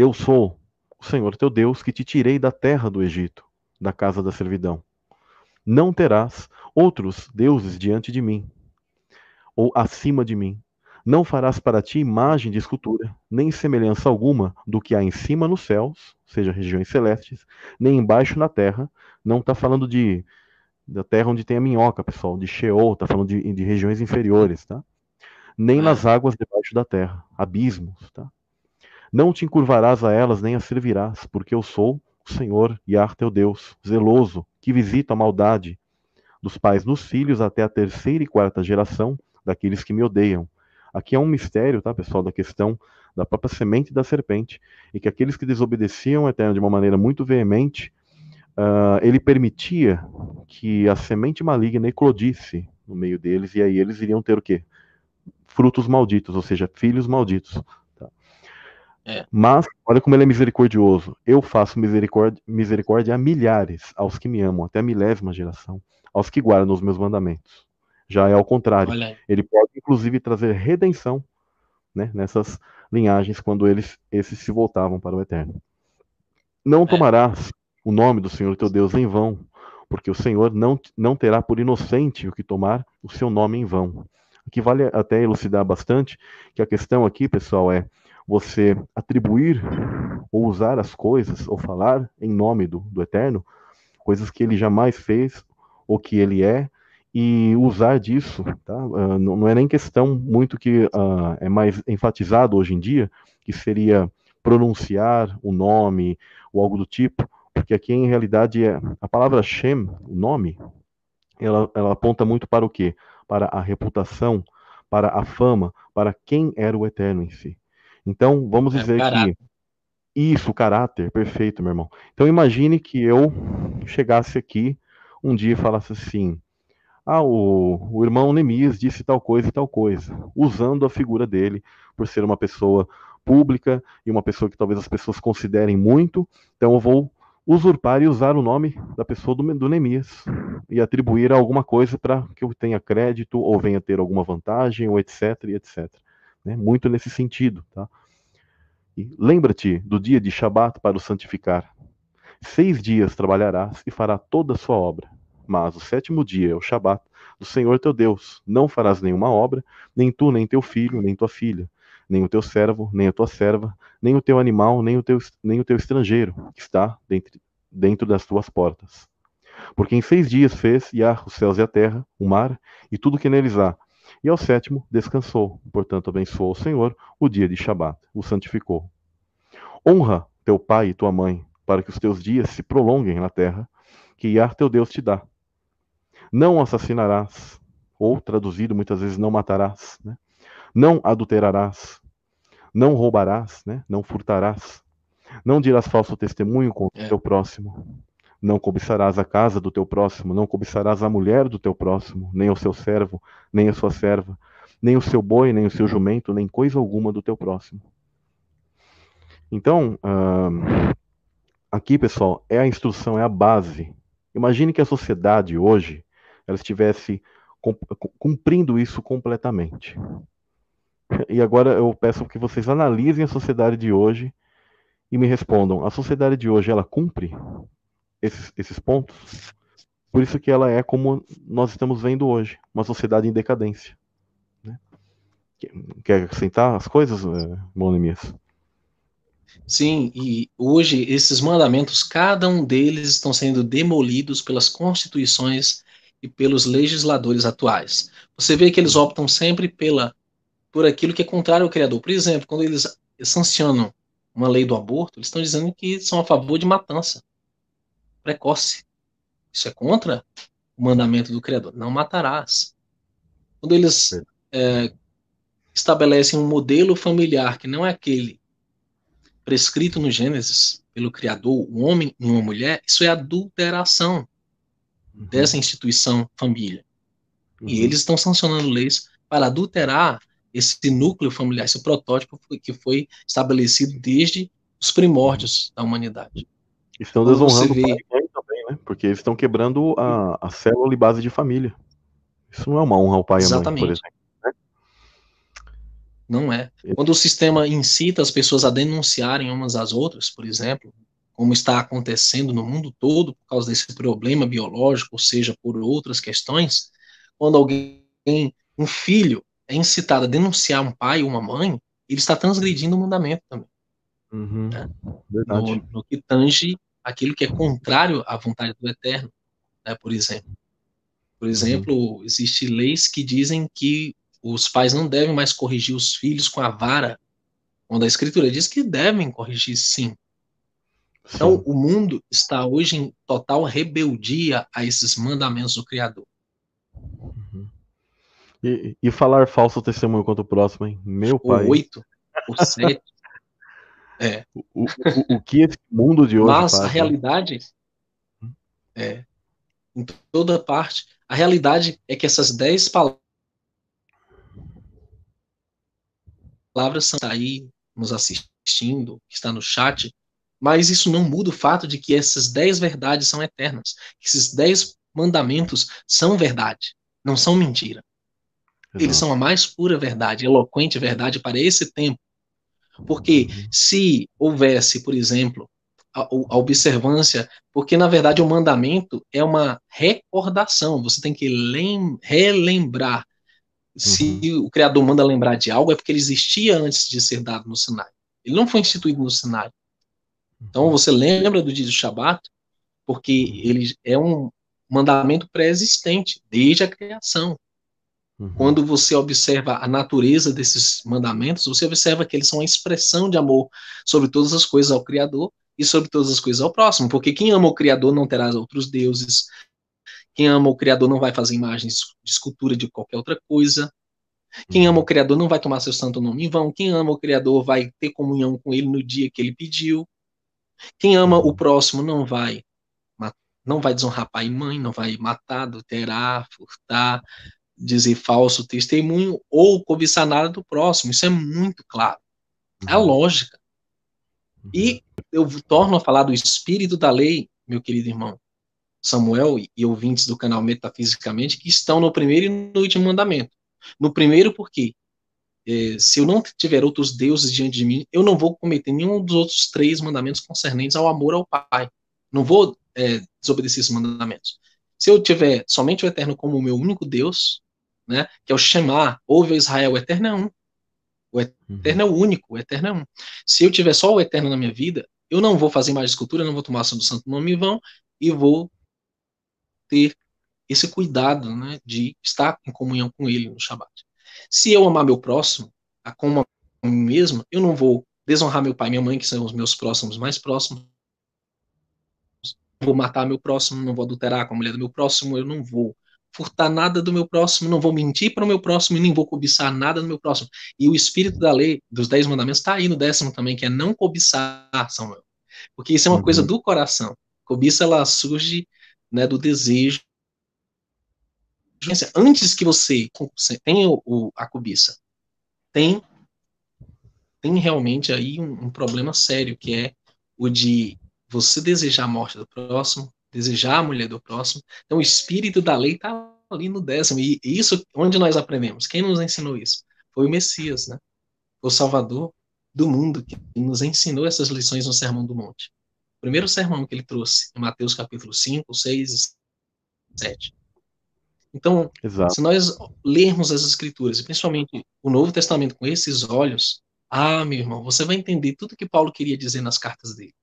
eu sou o Senhor teu Deus que te tirei da terra do Egito, da casa da servidão. Não terás outros deuses diante de mim, ou acima de mim. Não farás para ti imagem de escultura, nem semelhança alguma do que há em cima nos céus, seja regiões celestes, nem embaixo na terra. Não está falando de da terra onde tem a minhoca, pessoal, de Sheol, está falando de, de regiões inferiores, tá? Nem nas águas debaixo da terra, abismos, tá? Não te encurvarás a elas nem as servirás, porque eu sou o Senhor Yar teu Deus, zeloso, que visita a maldade dos pais nos filhos até a terceira e quarta geração daqueles que me odeiam. Aqui é um mistério, tá, pessoal, da questão da própria semente da serpente, e que aqueles que desobedeciam Eterno de uma maneira muito veemente, uh, ele permitia que a semente maligna eclodisse no meio deles, e aí eles iriam ter o quê? Frutos malditos, ou seja, filhos malditos. É. Mas, olha como ele é misericordioso. Eu faço misericórdia, misericórdia a milhares, aos que me amam, até a milésima geração, aos que guardam os meus mandamentos. Já é ao contrário. Ele pode, inclusive, trazer redenção né, nessas linhagens quando eles esses se voltavam para o eterno. Não é. tomarás o nome do Senhor teu Deus em vão, porque o Senhor não, não terá por inocente o que tomar o seu nome em vão. Aqui vale até elucidar bastante que a questão aqui, pessoal, é você atribuir ou usar as coisas ou falar em nome do, do Eterno, coisas que ele jamais fez ou que ele é e usar disso, tá? Uh, não, não, é nem questão muito que uh, é mais enfatizado hoje em dia, que seria pronunciar o nome ou algo do tipo, porque aqui em realidade é a palavra Shem, o nome, ela, ela aponta muito para o quê? Para a reputação, para a fama, para quem era o Eterno em si. Então, vamos é, dizer que isso, caráter, perfeito, meu irmão. Então imagine que eu chegasse aqui um dia e falasse assim: ah, o, o irmão Nemias disse tal coisa e tal coisa, usando a figura dele por ser uma pessoa pública e uma pessoa que talvez as pessoas considerem muito, então eu vou usurpar e usar o nome da pessoa do, do Nemias e atribuir alguma coisa para que eu tenha crédito ou venha ter alguma vantagem ou etc etc. Né? Muito nesse sentido, tá? Lembra-te do dia de Shabat para o santificar. Seis dias trabalharás e fará toda a sua obra mas o sétimo dia é o Shabat do Senhor teu Deus. Não farás nenhuma obra, nem tu, nem teu filho, nem tua filha, nem o teu servo, nem a tua serva, nem o teu animal, nem o teu, nem o teu estrangeiro, que está dentro, dentro das tuas portas. Porque em seis dias fez Yah os céus e a terra, o mar e tudo que neles há. E ao sétimo descansou. Portanto, abençoou o Senhor o dia de Shabat, o santificou. Honra teu pai e tua mãe, para que os teus dias se prolonguem na terra, que Yah teu Deus te dá. Não assassinarás, ou traduzido muitas vezes, não matarás, né? não adulterarás, não roubarás, né? não furtarás, não dirás falso testemunho contra o é. teu próximo, não cobiçarás a casa do teu próximo, não cobiçarás a mulher do teu próximo, nem o seu servo, nem a sua serva, nem o seu boi, nem o seu jumento, nem coisa alguma do teu próximo. Então, uh, aqui, pessoal, é a instrução, é a base. Imagine que a sociedade hoje ela estivesse cumprindo isso completamente. E agora eu peço que vocês analisem a sociedade de hoje e me respondam: a sociedade de hoje ela cumpre esses, esses pontos? Por isso que ela é como nós estamos vendo hoje, uma sociedade em decadência. Né? Quer acrescentar as coisas, Monemias? Sim, e hoje esses mandamentos, cada um deles estão sendo demolidos pelas constituições e pelos legisladores atuais. Você vê que eles optam sempre pela por aquilo que é contrário ao Criador. Por exemplo, quando eles sancionam uma lei do aborto, eles estão dizendo que são a favor de matança precoce. Isso é contra o mandamento do Criador. Não matarás. Quando eles é, estabelecem um modelo familiar que não é aquele prescrito no Gênesis pelo Criador, um homem e uma mulher, isso é adulteração dessa instituição família. Uhum. E eles estão sancionando leis para adulterar esse núcleo familiar, esse protótipo que foi estabelecido desde os primórdios da humanidade. Estão desonrando vê... né? Porque eles estão quebrando a, a célula e base de família. Isso não é uma honra ao pai Exatamente. e à mãe, por exemplo. Né? Não é. Quando o sistema incita as pessoas a denunciarem umas às outras, por exemplo, como está acontecendo no mundo todo por causa desse problema biológico, ou seja, por outras questões, quando alguém, um filho, é incitado a denunciar um pai ou uma mãe, ele está transgredindo o mandamento também. Uhum, né? no, no, que tange aquilo que é contrário à vontade do Eterno, né, por exemplo. Por uhum. exemplo, existem leis que dizem que os pais não devem mais corrigir os filhos com a vara, quando a Escritura diz que devem corrigir sim, então, Sim. o mundo está hoje em total rebeldia a esses mandamentos do Criador. Uhum. E, e, falar falso testemunho contra o próximo, hein? Meu pai. O oito, o sete. É. O, o, o, que esse mundo de hoje Mas faz, a realidade né? é, em toda parte, a realidade é que essas dez palavras são aí nos assistindo, que está no chat, mas isso não muda o fato de que essas dez verdades são eternas. Esses dez mandamentos são verdade, não são mentira. Exato. Eles são a mais pura verdade, eloquente verdade para esse tempo. Porque uhum. se houvesse, por exemplo, a, a, observância, porque na verdade o mandamento é uma recordação, você tem que lem, relembrar. Uhum. Se o Criador manda lembrar de algo, é porque ele existia antes de ser dado no Sinai. Ele não foi instituído no Sinai. Então você lembra do dia do Shabat, porque ele é um, mandamento pré-existente, desde a criação. Uhum. Quando você observa a natureza desses mandamentos, você observa que eles são uma expressão de amor sobre todas as coisas ao Criador e sobre todas as coisas ao próximo. Porque quem ama o Criador não terá outros deuses. Quem ama o Criador não vai fazer imagens de escultura de qualquer outra coisa. Quem ama o Criador não vai tomar seu santo nome em vão. Quem ama o Criador vai ter comunhão com ele no dia que ele pediu. Quem ama o próximo não vai não vai desonrar pai e mãe, não vai matar, adulterar, furtar, dizer falso testemunho ou cobiçar nada do próximo. Isso é muito claro. É a uhum. lógica. E uhum. eu torno a falar do espírito da lei, meu querido irmão Samuel e ouvintes do canal Metafisicamente, que estão no primeiro e no último mandamento. No primeiro, porque é, se eu não tiver outros deuses diante de mim, eu não vou cometer nenhum dos outros três mandamentos concernentes ao amor ao Pai. Não vou é, desobedecer esses mandamentos. Se eu tiver somente o Eterno como o meu único Deus, né, que é o Shema, ouve Israel, o Eterno é um. O uhum. Eterno é o único, o Eterno é um. Se eu tiver só o Eterno na minha vida, eu não vou fazer mais escultura, não vou tomar ação do Santo Nome em vão, e vou ter esse cuidado né, de estar em comunhão com Ele no Shabat. Se eu amar meu próximo, a como a mim mesmo, eu não vou desonrar meu pai e minha mãe, que são os meus próximos mais próximos. Vou matar meu próximo, não vou adulterar com a mulher do meu próximo, eu não vou furtar nada do meu próximo, não vou mentir para o meu próximo e nem vou cobiçar nada do meu próximo. E o espírito da lei, dos dez mandamentos, está aí no décimo também, que é não cobiçar, Samuel. Porque isso é uma uhum. coisa do coração. Cobiça, ela surge né, do desejo antes que você tenha a cobiça, tem tem realmente aí um, um, problema sério que é o de você desejar a morte do próximo, desejar a mulher do próximo. Então o espírito da lei está ali no décimo e isso onde nós aprendemos. Quem nos ensinou isso? Foi o Messias, né? O Salvador do mundo que nos ensinou essas lições no Sermão do Monte. O primeiro sermão que ele trouxe em Mateus capítulo 5, 6 e 7 então, Exato. se nós lermos as Escrituras, e principalmente o Novo Testamento com esses olhos, ah, meu irmão, você vai entender tudo que Paulo queria dizer nas cartas dele.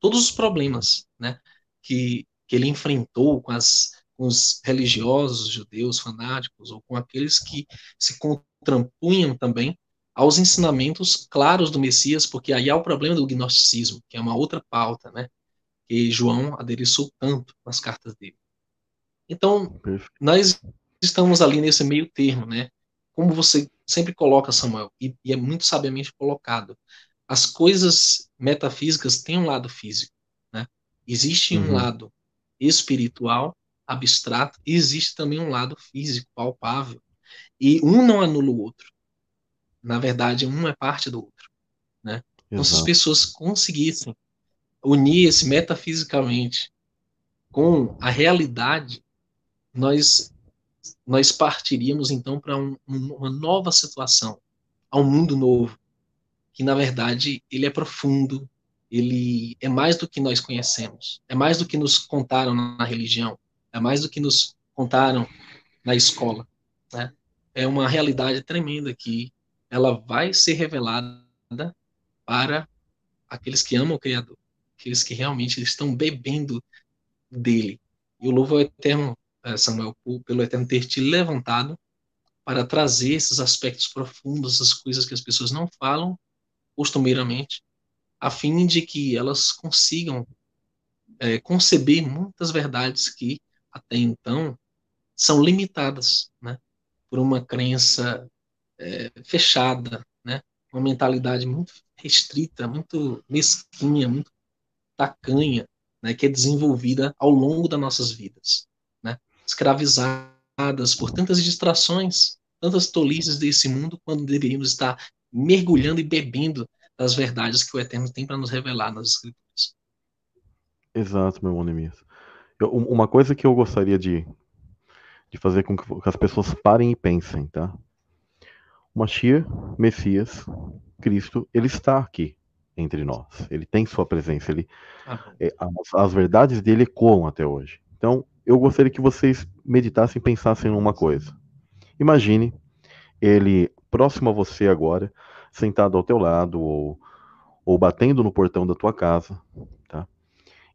Todos os problemas né, que, que ele enfrentou com, as, com os religiosos judeus fanáticos, ou com aqueles que se contrapunham também aos ensinamentos claros do Messias, porque aí há o problema do gnosticismo, que é uma outra pauta, né, que João adereçou tanto nas cartas dele. Então, nós estamos ali nesse meio termo, né? Como você sempre coloca, Samuel, e, e é muito sabiamente colocado. As coisas metafísicas têm um lado físico, né? Existe uhum. um lado espiritual, abstrato, e existe também um lado físico, palpável. E um não anula o outro. Na verdade, um é parte do outro, né? Então, se as pessoas conseguissem unir esse metafisicamente com a realidade nós nós partiríamos então para um, uma nova situação, a um mundo novo, que na verdade ele é profundo, ele é mais do que nós conhecemos, é mais do que nos contaram na religião, é mais do que nos contaram na escola, né? É uma realidade tremenda que ela vai ser revelada para aqueles que amam o Criador, aqueles que realmente estão bebendo dele. E o louvo ao Eterno eh, Samuel, pelo Eterno ter te levantado para trazer esses aspectos profundos, essas coisas que as pessoas não falam costumeiramente, a fim de que elas consigam é, conceber muitas verdades que até então são limitadas, né, por uma crença é, fechada, né, uma mentalidade muito restrita, muito mesquinha, muito tacanha, né, que é desenvolvida ao longo das nossas vidas escravizadas por tantas distrações, tantas tolices desse mundo, quando deveríamos estar mergulhando e bebendo das verdades que o Eterno tem para nos revelar nas Escrituras. Exato, meu irmão Uma coisa que eu gostaria de, de fazer com que as pessoas parem e pensem, tá? O Mashiach, Messias, Cristo, ele está aqui entre nós. Ele tem sua presença. Ele, ah. é, as, as verdades dele ecoam até hoje. Então, eu gostaria que vocês meditassem e pensassem numa coisa. Imagine ele próximo a você agora, sentado ao teu lado ou, ou batendo no portão da tua casa, tá?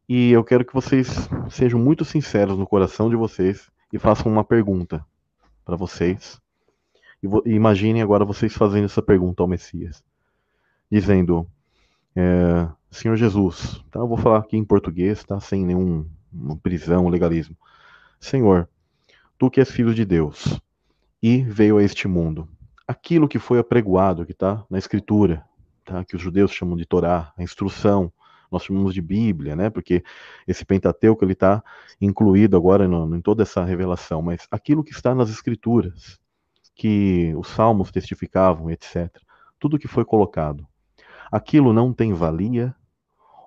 E eu quero que vocês sejam muito sinceros no coração de vocês e façam uma pergunta para vocês. E, imaginem agora vocês fazendo essa pergunta ao Messias, dizendo: é, Senhor Jesus, tá? Eu vou falar aqui em português, tá? Sem nenhum prisão, legalismo. Senhor, tu que és filho de Deus e veio a este mundo, aquilo que foi apregoado, que está na Escritura, tá? Que os judeus chamam de Torá, a instrução, nós chamamos de Bíblia, né? Porque esse Pentateuco ele está incluído agora no, em toda essa revelação, mas aquilo que está nas Escrituras, que os Salmos testificavam, etc. Tudo que foi colocado, aquilo não tem valia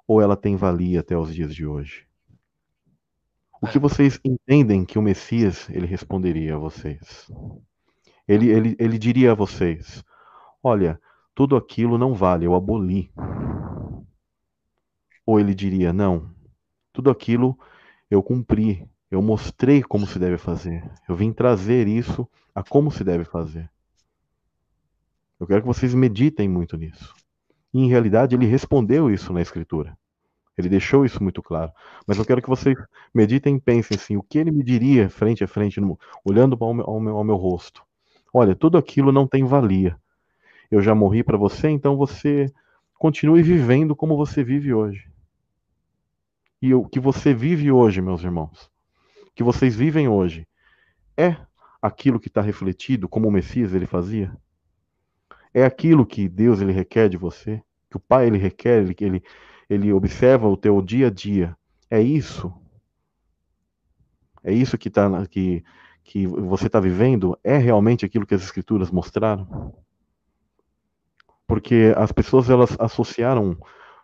ou ela tem valia até os dias de hoje? O que vocês entendem que o Messias ele responderia a vocês? Ele, ele, ele diria a vocês: Olha, tudo aquilo não vale, eu aboli. Ou ele diria: Não, tudo aquilo eu cumpri, eu mostrei como se deve fazer. Eu vim trazer isso a como se deve fazer. Eu quero que vocês meditem muito nisso. E, em realidade, ele respondeu isso na Escritura. Ele deixou isso muito claro. Mas eu quero que vocês meditem e pensem assim: o que ele me diria frente a frente, no, olhando ao meu, ao, meu, ao meu rosto? Olha, tudo aquilo não tem valia. Eu já morri para você, então você continue vivendo como você vive hoje. E o que você vive hoje, meus irmãos, que vocês vivem hoje, é aquilo que está refletido como o Messias ele fazia? É aquilo que Deus ele requer de você? Que o Pai ele requer, ele, ele, ele observa o teu dia a dia. É isso? É isso que, tá, que, que você está vivendo? É realmente aquilo que as Escrituras mostraram? Porque as pessoas elas associaram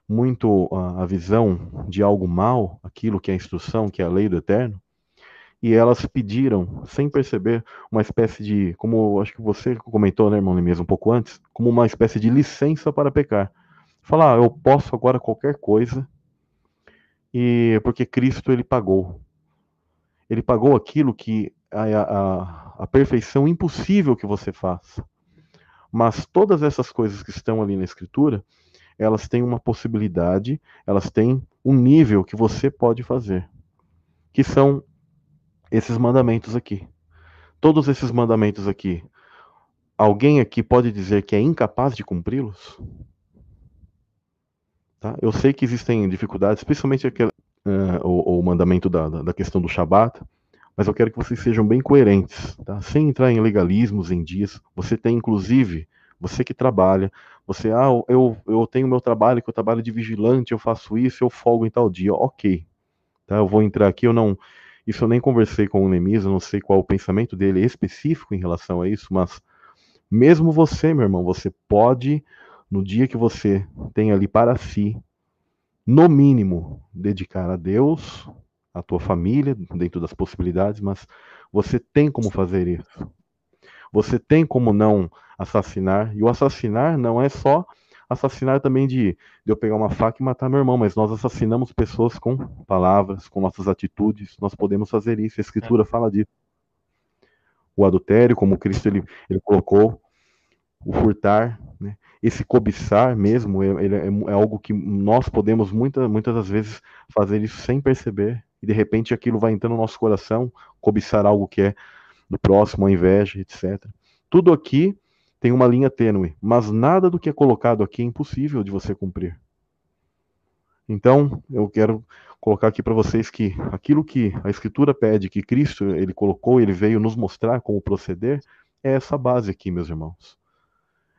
muito a, a visão de algo mal, aquilo que é a instrução, que é a lei do eterno, e elas pediram, sem perceber, uma espécie de, como acho que você comentou, né, irmão mesmo um pouco antes, como uma espécie de licença para pecar. Falar, ah, eu posso agora qualquer coisa, e porque Cristo ele pagou. Ele pagou aquilo que a, a, a perfeição impossível que você faça. Mas todas essas coisas que estão ali na Escritura, elas têm uma possibilidade, elas têm um nível que você pode fazer, que são esses mandamentos aqui. Todos esses mandamentos aqui, alguém aqui pode dizer que é incapaz de cumpri-los? Tá? Eu sei que existem dificuldades, especialmente uh, o, o, mandamento da, da questão do Shabat, mas eu quero que vocês sejam bem coerentes, tá? sem entrar em legalismos, em dias. Você tem, inclusive, você que trabalha, você, ah, eu, eu tenho meu trabalho, que eu trabalho de vigilante, eu faço isso, eu folgo em tal dia, ok. Tá? Eu vou entrar aqui, eu não, isso eu nem conversei com o Nemis, eu não sei qual o pensamento dele específico em relação a isso, mas mesmo você, meu irmão, você pode, no dia que você tem ali para si, no mínimo, dedicar a Deus, a tua família, dentro das possibilidades, mas você tem como fazer isso. Você tem como não assassinar, e o assassinar não é só assassinar também de, de eu pegar uma faca e matar meu irmão, mas nós assassinamos pessoas com palavras, com nossas atitudes, nós podemos fazer isso, a escritura fala disso. O adultério, como Cristo ele, ele colocou, o furtar, né? esse cobiçar mesmo, ele é, é, algo que nós podemos muitas, muitas das vezes fazer isso sem perceber, e de repente aquilo vai entrando no nosso coração, cobiçar algo que é do próximo, a inveja, etc. Tudo aqui tem uma linha tênue, mas nada do que é colocado aqui é impossível de você cumprir. Então, eu quero colocar aqui para vocês que aquilo que a Escritura pede, que Cristo ele colocou, ele veio nos mostrar como proceder, é essa base aqui, meus irmãos.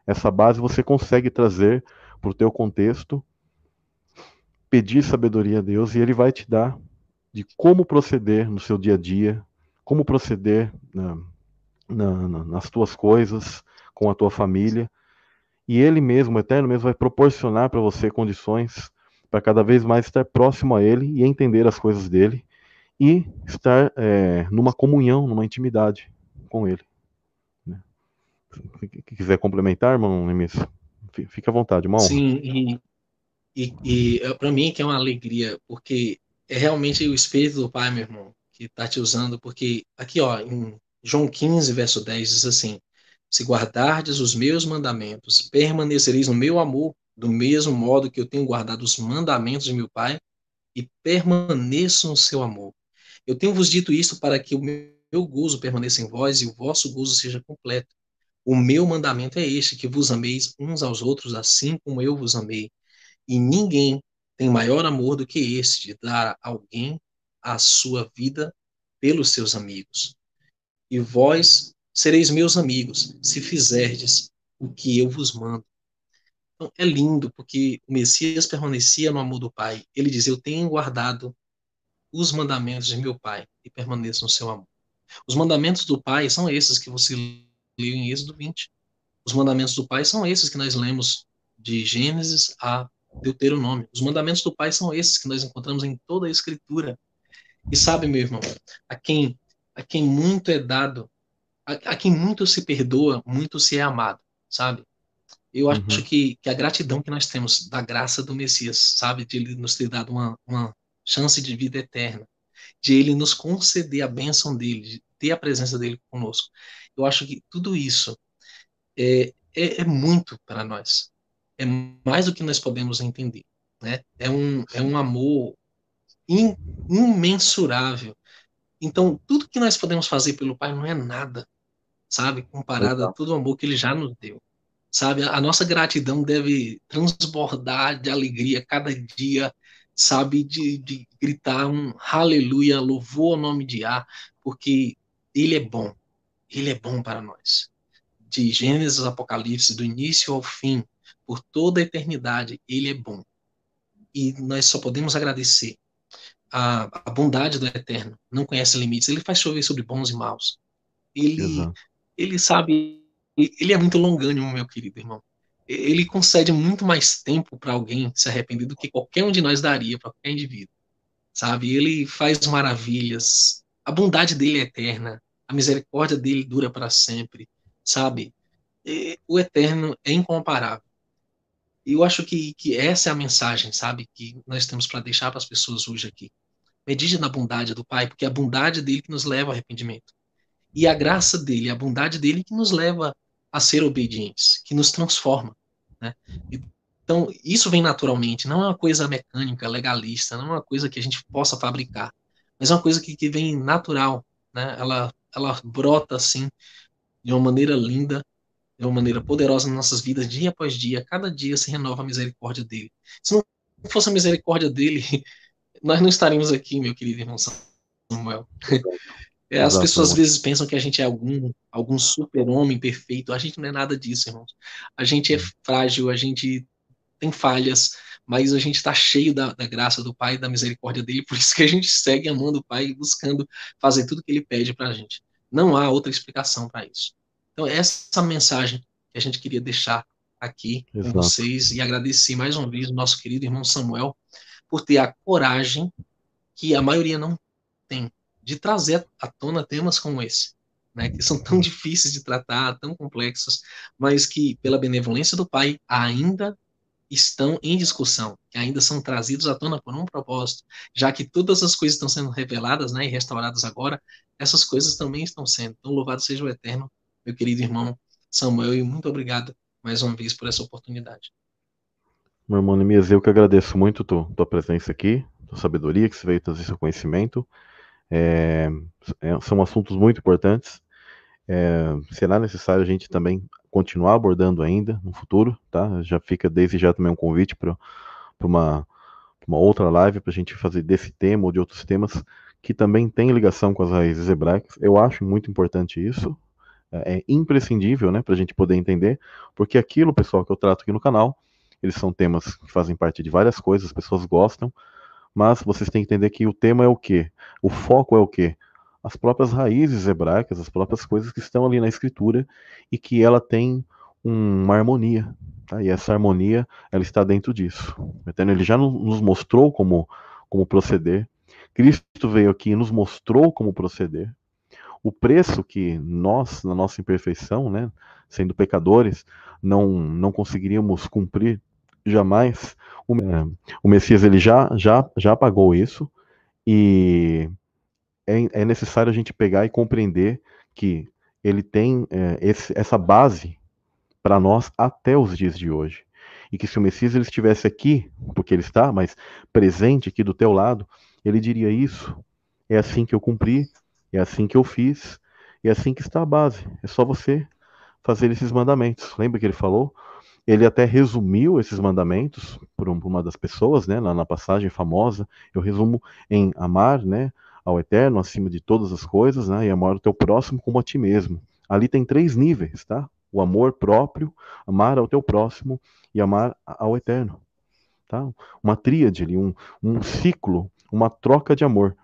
Essa base você consegue trazer para o teu contexto, pedir sabedoria a Deus e Ele vai te dar de como proceder no seu dia a dia, como proceder na, na, nas tuas coisas, com a tua família. E Ele mesmo, o Eterno mesmo, vai proporcionar para você condições para cada vez mais estar próximo a Ele e entender as coisas dele e estar é, numa comunhão, numa intimidade com Ele. Se quiser complementar, irmão Nemis, fica à vontade, honra. Sim, e, e, e é, para mim que é uma alegria, porque é realmente o Espírito do Pai, meu irmão, que está te usando, porque aqui, ó, em João 15, verso 10, diz assim: se guardardes os meus mandamentos, permanecereis no meu amor, do mesmo modo que eu tenho guardado os mandamentos de meu Pai e permaneço no seu amor. Eu tenho vos dito isto para que o meu gozo permaneça em vós e o vosso gozo seja completo. O meu mandamento é este, que vos ameis uns aos outros assim como eu vos amei. E ninguém tem maior amor do que este, de dar a alguém a sua vida pelos seus amigos. E vós sereis meus amigos, se fizerdes o que eu vos mando. Então, é lindo, porque o Messias permanecia no amor do Pai. Ele diz: Eu tenho guardado os mandamentos de meu Pai e permaneço no seu amor. Os mandamentos do Pai são esses que você leu em Êxodo 20. Os mandamentos do Pai são esses que nós lemos de Gênesis a Deuteronômio. Os mandamentos do Pai são esses que nós encontramos em toda a Escritura. E sabe, meu irmão, a quem, a quem muito é dado, a, a quem muito se perdoa, muito se é amado, sabe? Eu acho uhum. que, que a gratidão que nós temos da graça do Messias, sabe, de ele nos ter dado uma, uma chance de vida eterna, de ele nos conceder a bênção dele, de ter a presença dele conosco. Eu acho que tudo isso é, é, é muito para nós. É mais do que nós podemos entender. Né? É, um, é um amor in, imensurável. Então, tudo que nós podemos fazer pelo Pai não é nada, sabe? Comparado a todo o amor que ele já nos deu sabe? A nossa gratidão deve transbordar de alegria cada dia, sabe? De, de gritar um aleluia, louvor ao nome de A, porque Ele é bom, Ele é bom para nós. De Gênesis Apocalipse, do início ao fim, por toda a eternidade, Ele é bom. E nós só podemos agradecer. A, a bondade do Eterno não conhece limites, Ele faz chover sobre bons e maus. Ele, ele sabe ele é muito longânimo, meu querido irmão. Ele concede muito mais tempo para alguém se arrepender do que qualquer um de nós daria para qualquer indivíduo. Sabe? Ele faz maravilhas. A bondade dele é eterna. A misericórdia dele dura para sempre. Sabe? E o eterno é incomparável. E eu acho que, que essa é a mensagem, sabe? Que nós temos para deixar para as pessoas hoje aqui. Medite na bondade do Pai, porque é a bondade dele que nos leva ao arrependimento. E a graça dele, a bondade dele que nos leva a ser obedientes, que nos transforma. Né? Então, isso vem naturalmente, não é uma coisa mecânica, legalista, não é uma coisa que a gente possa fabricar, mas é uma coisa que, que vem natural. Né? Ela, ela brota assim, de uma maneira linda, de uma maneira poderosa nas nossas vidas, dia após dia, cada dia se renova a misericórdia dele. Se não fosse a misericórdia dele, nós não estaríamos aqui, meu querido irmão Samuel. É, as pessoas às vezes pensam que a gente é algum, algum super-homem perfeito. A gente não é nada disso, irmãos. A gente é frágil, a gente tem falhas, mas a gente está cheio da, da, graça do Pai, da misericórdia dele, por isso que a gente segue amando o Pai e buscando fazer tudo que ele pede para a gente. Não há outra explicação para isso. Então, essa mensagem que a gente queria deixar aqui Exato. com vocês e agradecer mais uma vez o nosso querido irmão Samuel por ter a coragem que a maioria não tem de trazer à tona temas como esse, né, que são tão difíceis de tratar, tão complexos, mas que, pela benevolência do Pai, ainda estão em discussão, que ainda são trazidos à tona por um propósito, já que todas as coisas estão sendo reveladas né, e restauradas agora, essas coisas também estão sendo. Então, louvado seja o Eterno, meu querido irmão Samuel, e muito obrigado mais uma vez por essa oportunidade. Meu irmão Nemias, eu que agradeço muito tua, tua presença aqui, tua sabedoria, que você veio trazer seu conhecimento. É, é, são assuntos muito importantes. É, será necessário a gente também continuar abordando ainda no futuro, tá? Já fica desde já também um convite para uma, uma outra live para a gente fazer desse tema ou de outros temas que também tem ligação com as raízes hebraicas. Eu acho muito importante isso. É, é imprescindível, né, para a gente poder entender, porque aquilo, pessoal, que eu trato aqui no canal, eles são temas que fazem parte de várias coisas, as pessoas gostam, mas vocês têm que entender que o tema é o quê? O foco é o quê? As próprias raízes hebraicas, as próprias coisas que estão ali na escritura e que ela tem uma harmonia. Tá? E essa harmonia, ela está dentro disso. Ele já nos mostrou como, como proceder. Cristo veio aqui e nos mostrou como proceder. O preço que nós, na nossa imperfeição, né, sendo pecadores, não, não conseguiríamos cumprir jamais. O, é, o Messias ele já, já, já pagou isso e é, é necessário a gente pegar e compreender que ele tem é, esse, essa base para nós até os dias de hoje. e que se o Messias ele estivesse aqui, porque ele está, mas presente aqui do teu lado, ele diria isso. É assim que eu cumpri, é assim que eu fiz, é assim que está a base. É só você fazer esses mandamentos. Lembra que ele falou? Ele até resumiu esses mandamentos por uma das pessoas, né, na, passagem famosa. Eu resumo em amar, né, ao Eterno acima de todas as coisas, né, e amar o teu próximo como a ti mesmo. Ali tem três níveis, tá? O amor próprio, amar ao teu próximo e amar ao Eterno, tá? Uma tríade ali, um, um ciclo, uma troca de amor.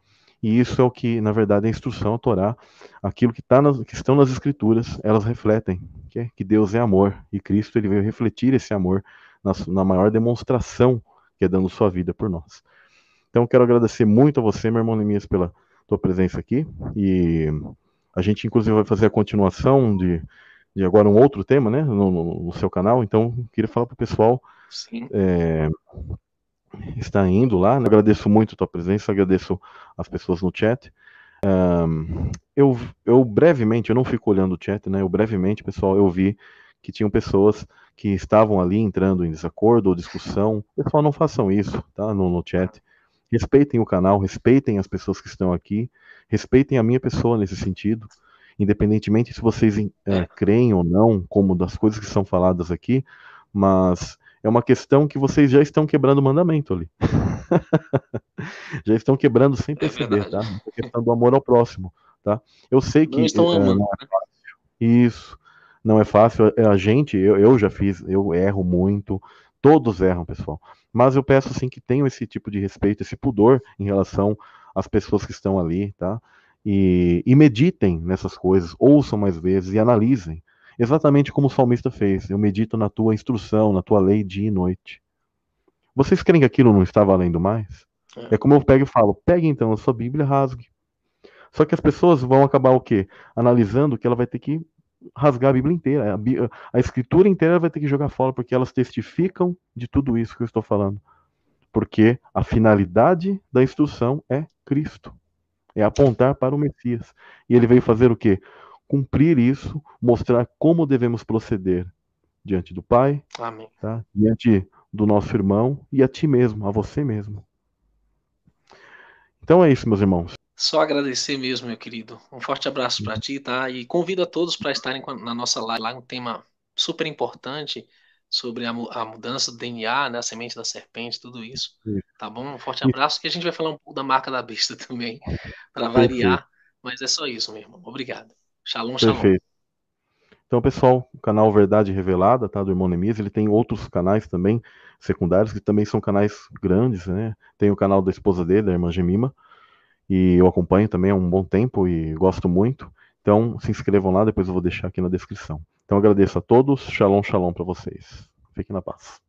E isso é o que, na verdade, a instrução, a Torá, aquilo que, tá nas, que estão nas Escrituras, elas refletem que, é, que Deus é amor e Cristo ele veio refletir esse amor na, na maior demonstração que é dando sua vida por nós. Então, quero agradecer muito a você, meu irmão Nemias, pela tua presença aqui e a gente, inclusive, vai fazer a continuação de, de agora um outro tema, né, no, no, no seu canal. Então, queria falar para o pessoal. É, está indo lá. Né? Agradeço muito a tua presença, agradeço as pessoas no chat. Um, eu, eu brevemente, eu não fico olhando o chat, né? Eu brevemente, pessoal, eu vi que tinham pessoas que estavam ali entrando em desacordo ou discussão. Pessoal, não façam isso, tá? No, no chat. Respeitem o canal, respeitem as pessoas que estão aqui, respeitem a minha pessoa nesse sentido. Independentemente se vocês é, creem ou não, como das coisas que são faladas aqui, mas é uma questão que vocês já estão quebrando o mandamento ali. já estão quebrando sem é perceber, é tá? A questão do amor ao próximo, tá? Eu sei que não estão é, amando. Não é fácil. Isso não é fácil. É, a gente, eu, eu já fiz, eu erro muito. Todos erram, pessoal. Mas eu peço assim que tenham esse tipo de respeito, esse pudor em relação às pessoas que estão ali, tá? E, e meditem nessas coisas, ouçam mais vezes e analisem. Exatamente como o salmista fez. Eu medito na tua instrução, na tua lei dia e noite. Vocês creem que aquilo não está valendo mais? É, é como eu pego e falo: pegue então a sua Bíblia e rasgue. Só que as pessoas vão acabar o quê? Analisando que ela vai ter que rasgar a Bíblia inteira. A, a, escritura inteira vai ter que jogar fora, porque elas testificam de tudo isso que eu estou falando. Porque a finalidade da instrução é Cristo. É apontar para o Messias. E ele veio fazer o quê? cumprir isso, mostrar como devemos proceder diante do Pai, tá? diante do nosso irmão e a ti mesmo, a você mesmo. Então é isso, meus irmãos. Só agradecer mesmo, meu querido. Um forte abraço para ti, tá? E convido a todos para estarem na nossa live, lá um tema super importante sobre a, a, mudança do DNA, né, a semente da serpente, tudo isso. Tá bom? Um forte abraço, que a gente vai falar um pouco da marca da besta também, para variar. Mas é só isso, meu irmão. Obrigado. Shalom, shalom. Perfeito. Então, pessoal, o canal Verdade Revelada, tá, do irmão Nemias, ele tem outros canais também, secundários, que também são canais grandes, né? Tem o canal da esposa dele, da irmã Gemima, e eu acompanho também há um bom tempo e gosto muito. Então, se inscrevam lá, depois eu vou deixar aqui na descrição. Então, agradeço a todos, shalom, shalom para vocês. Fiquem na paz.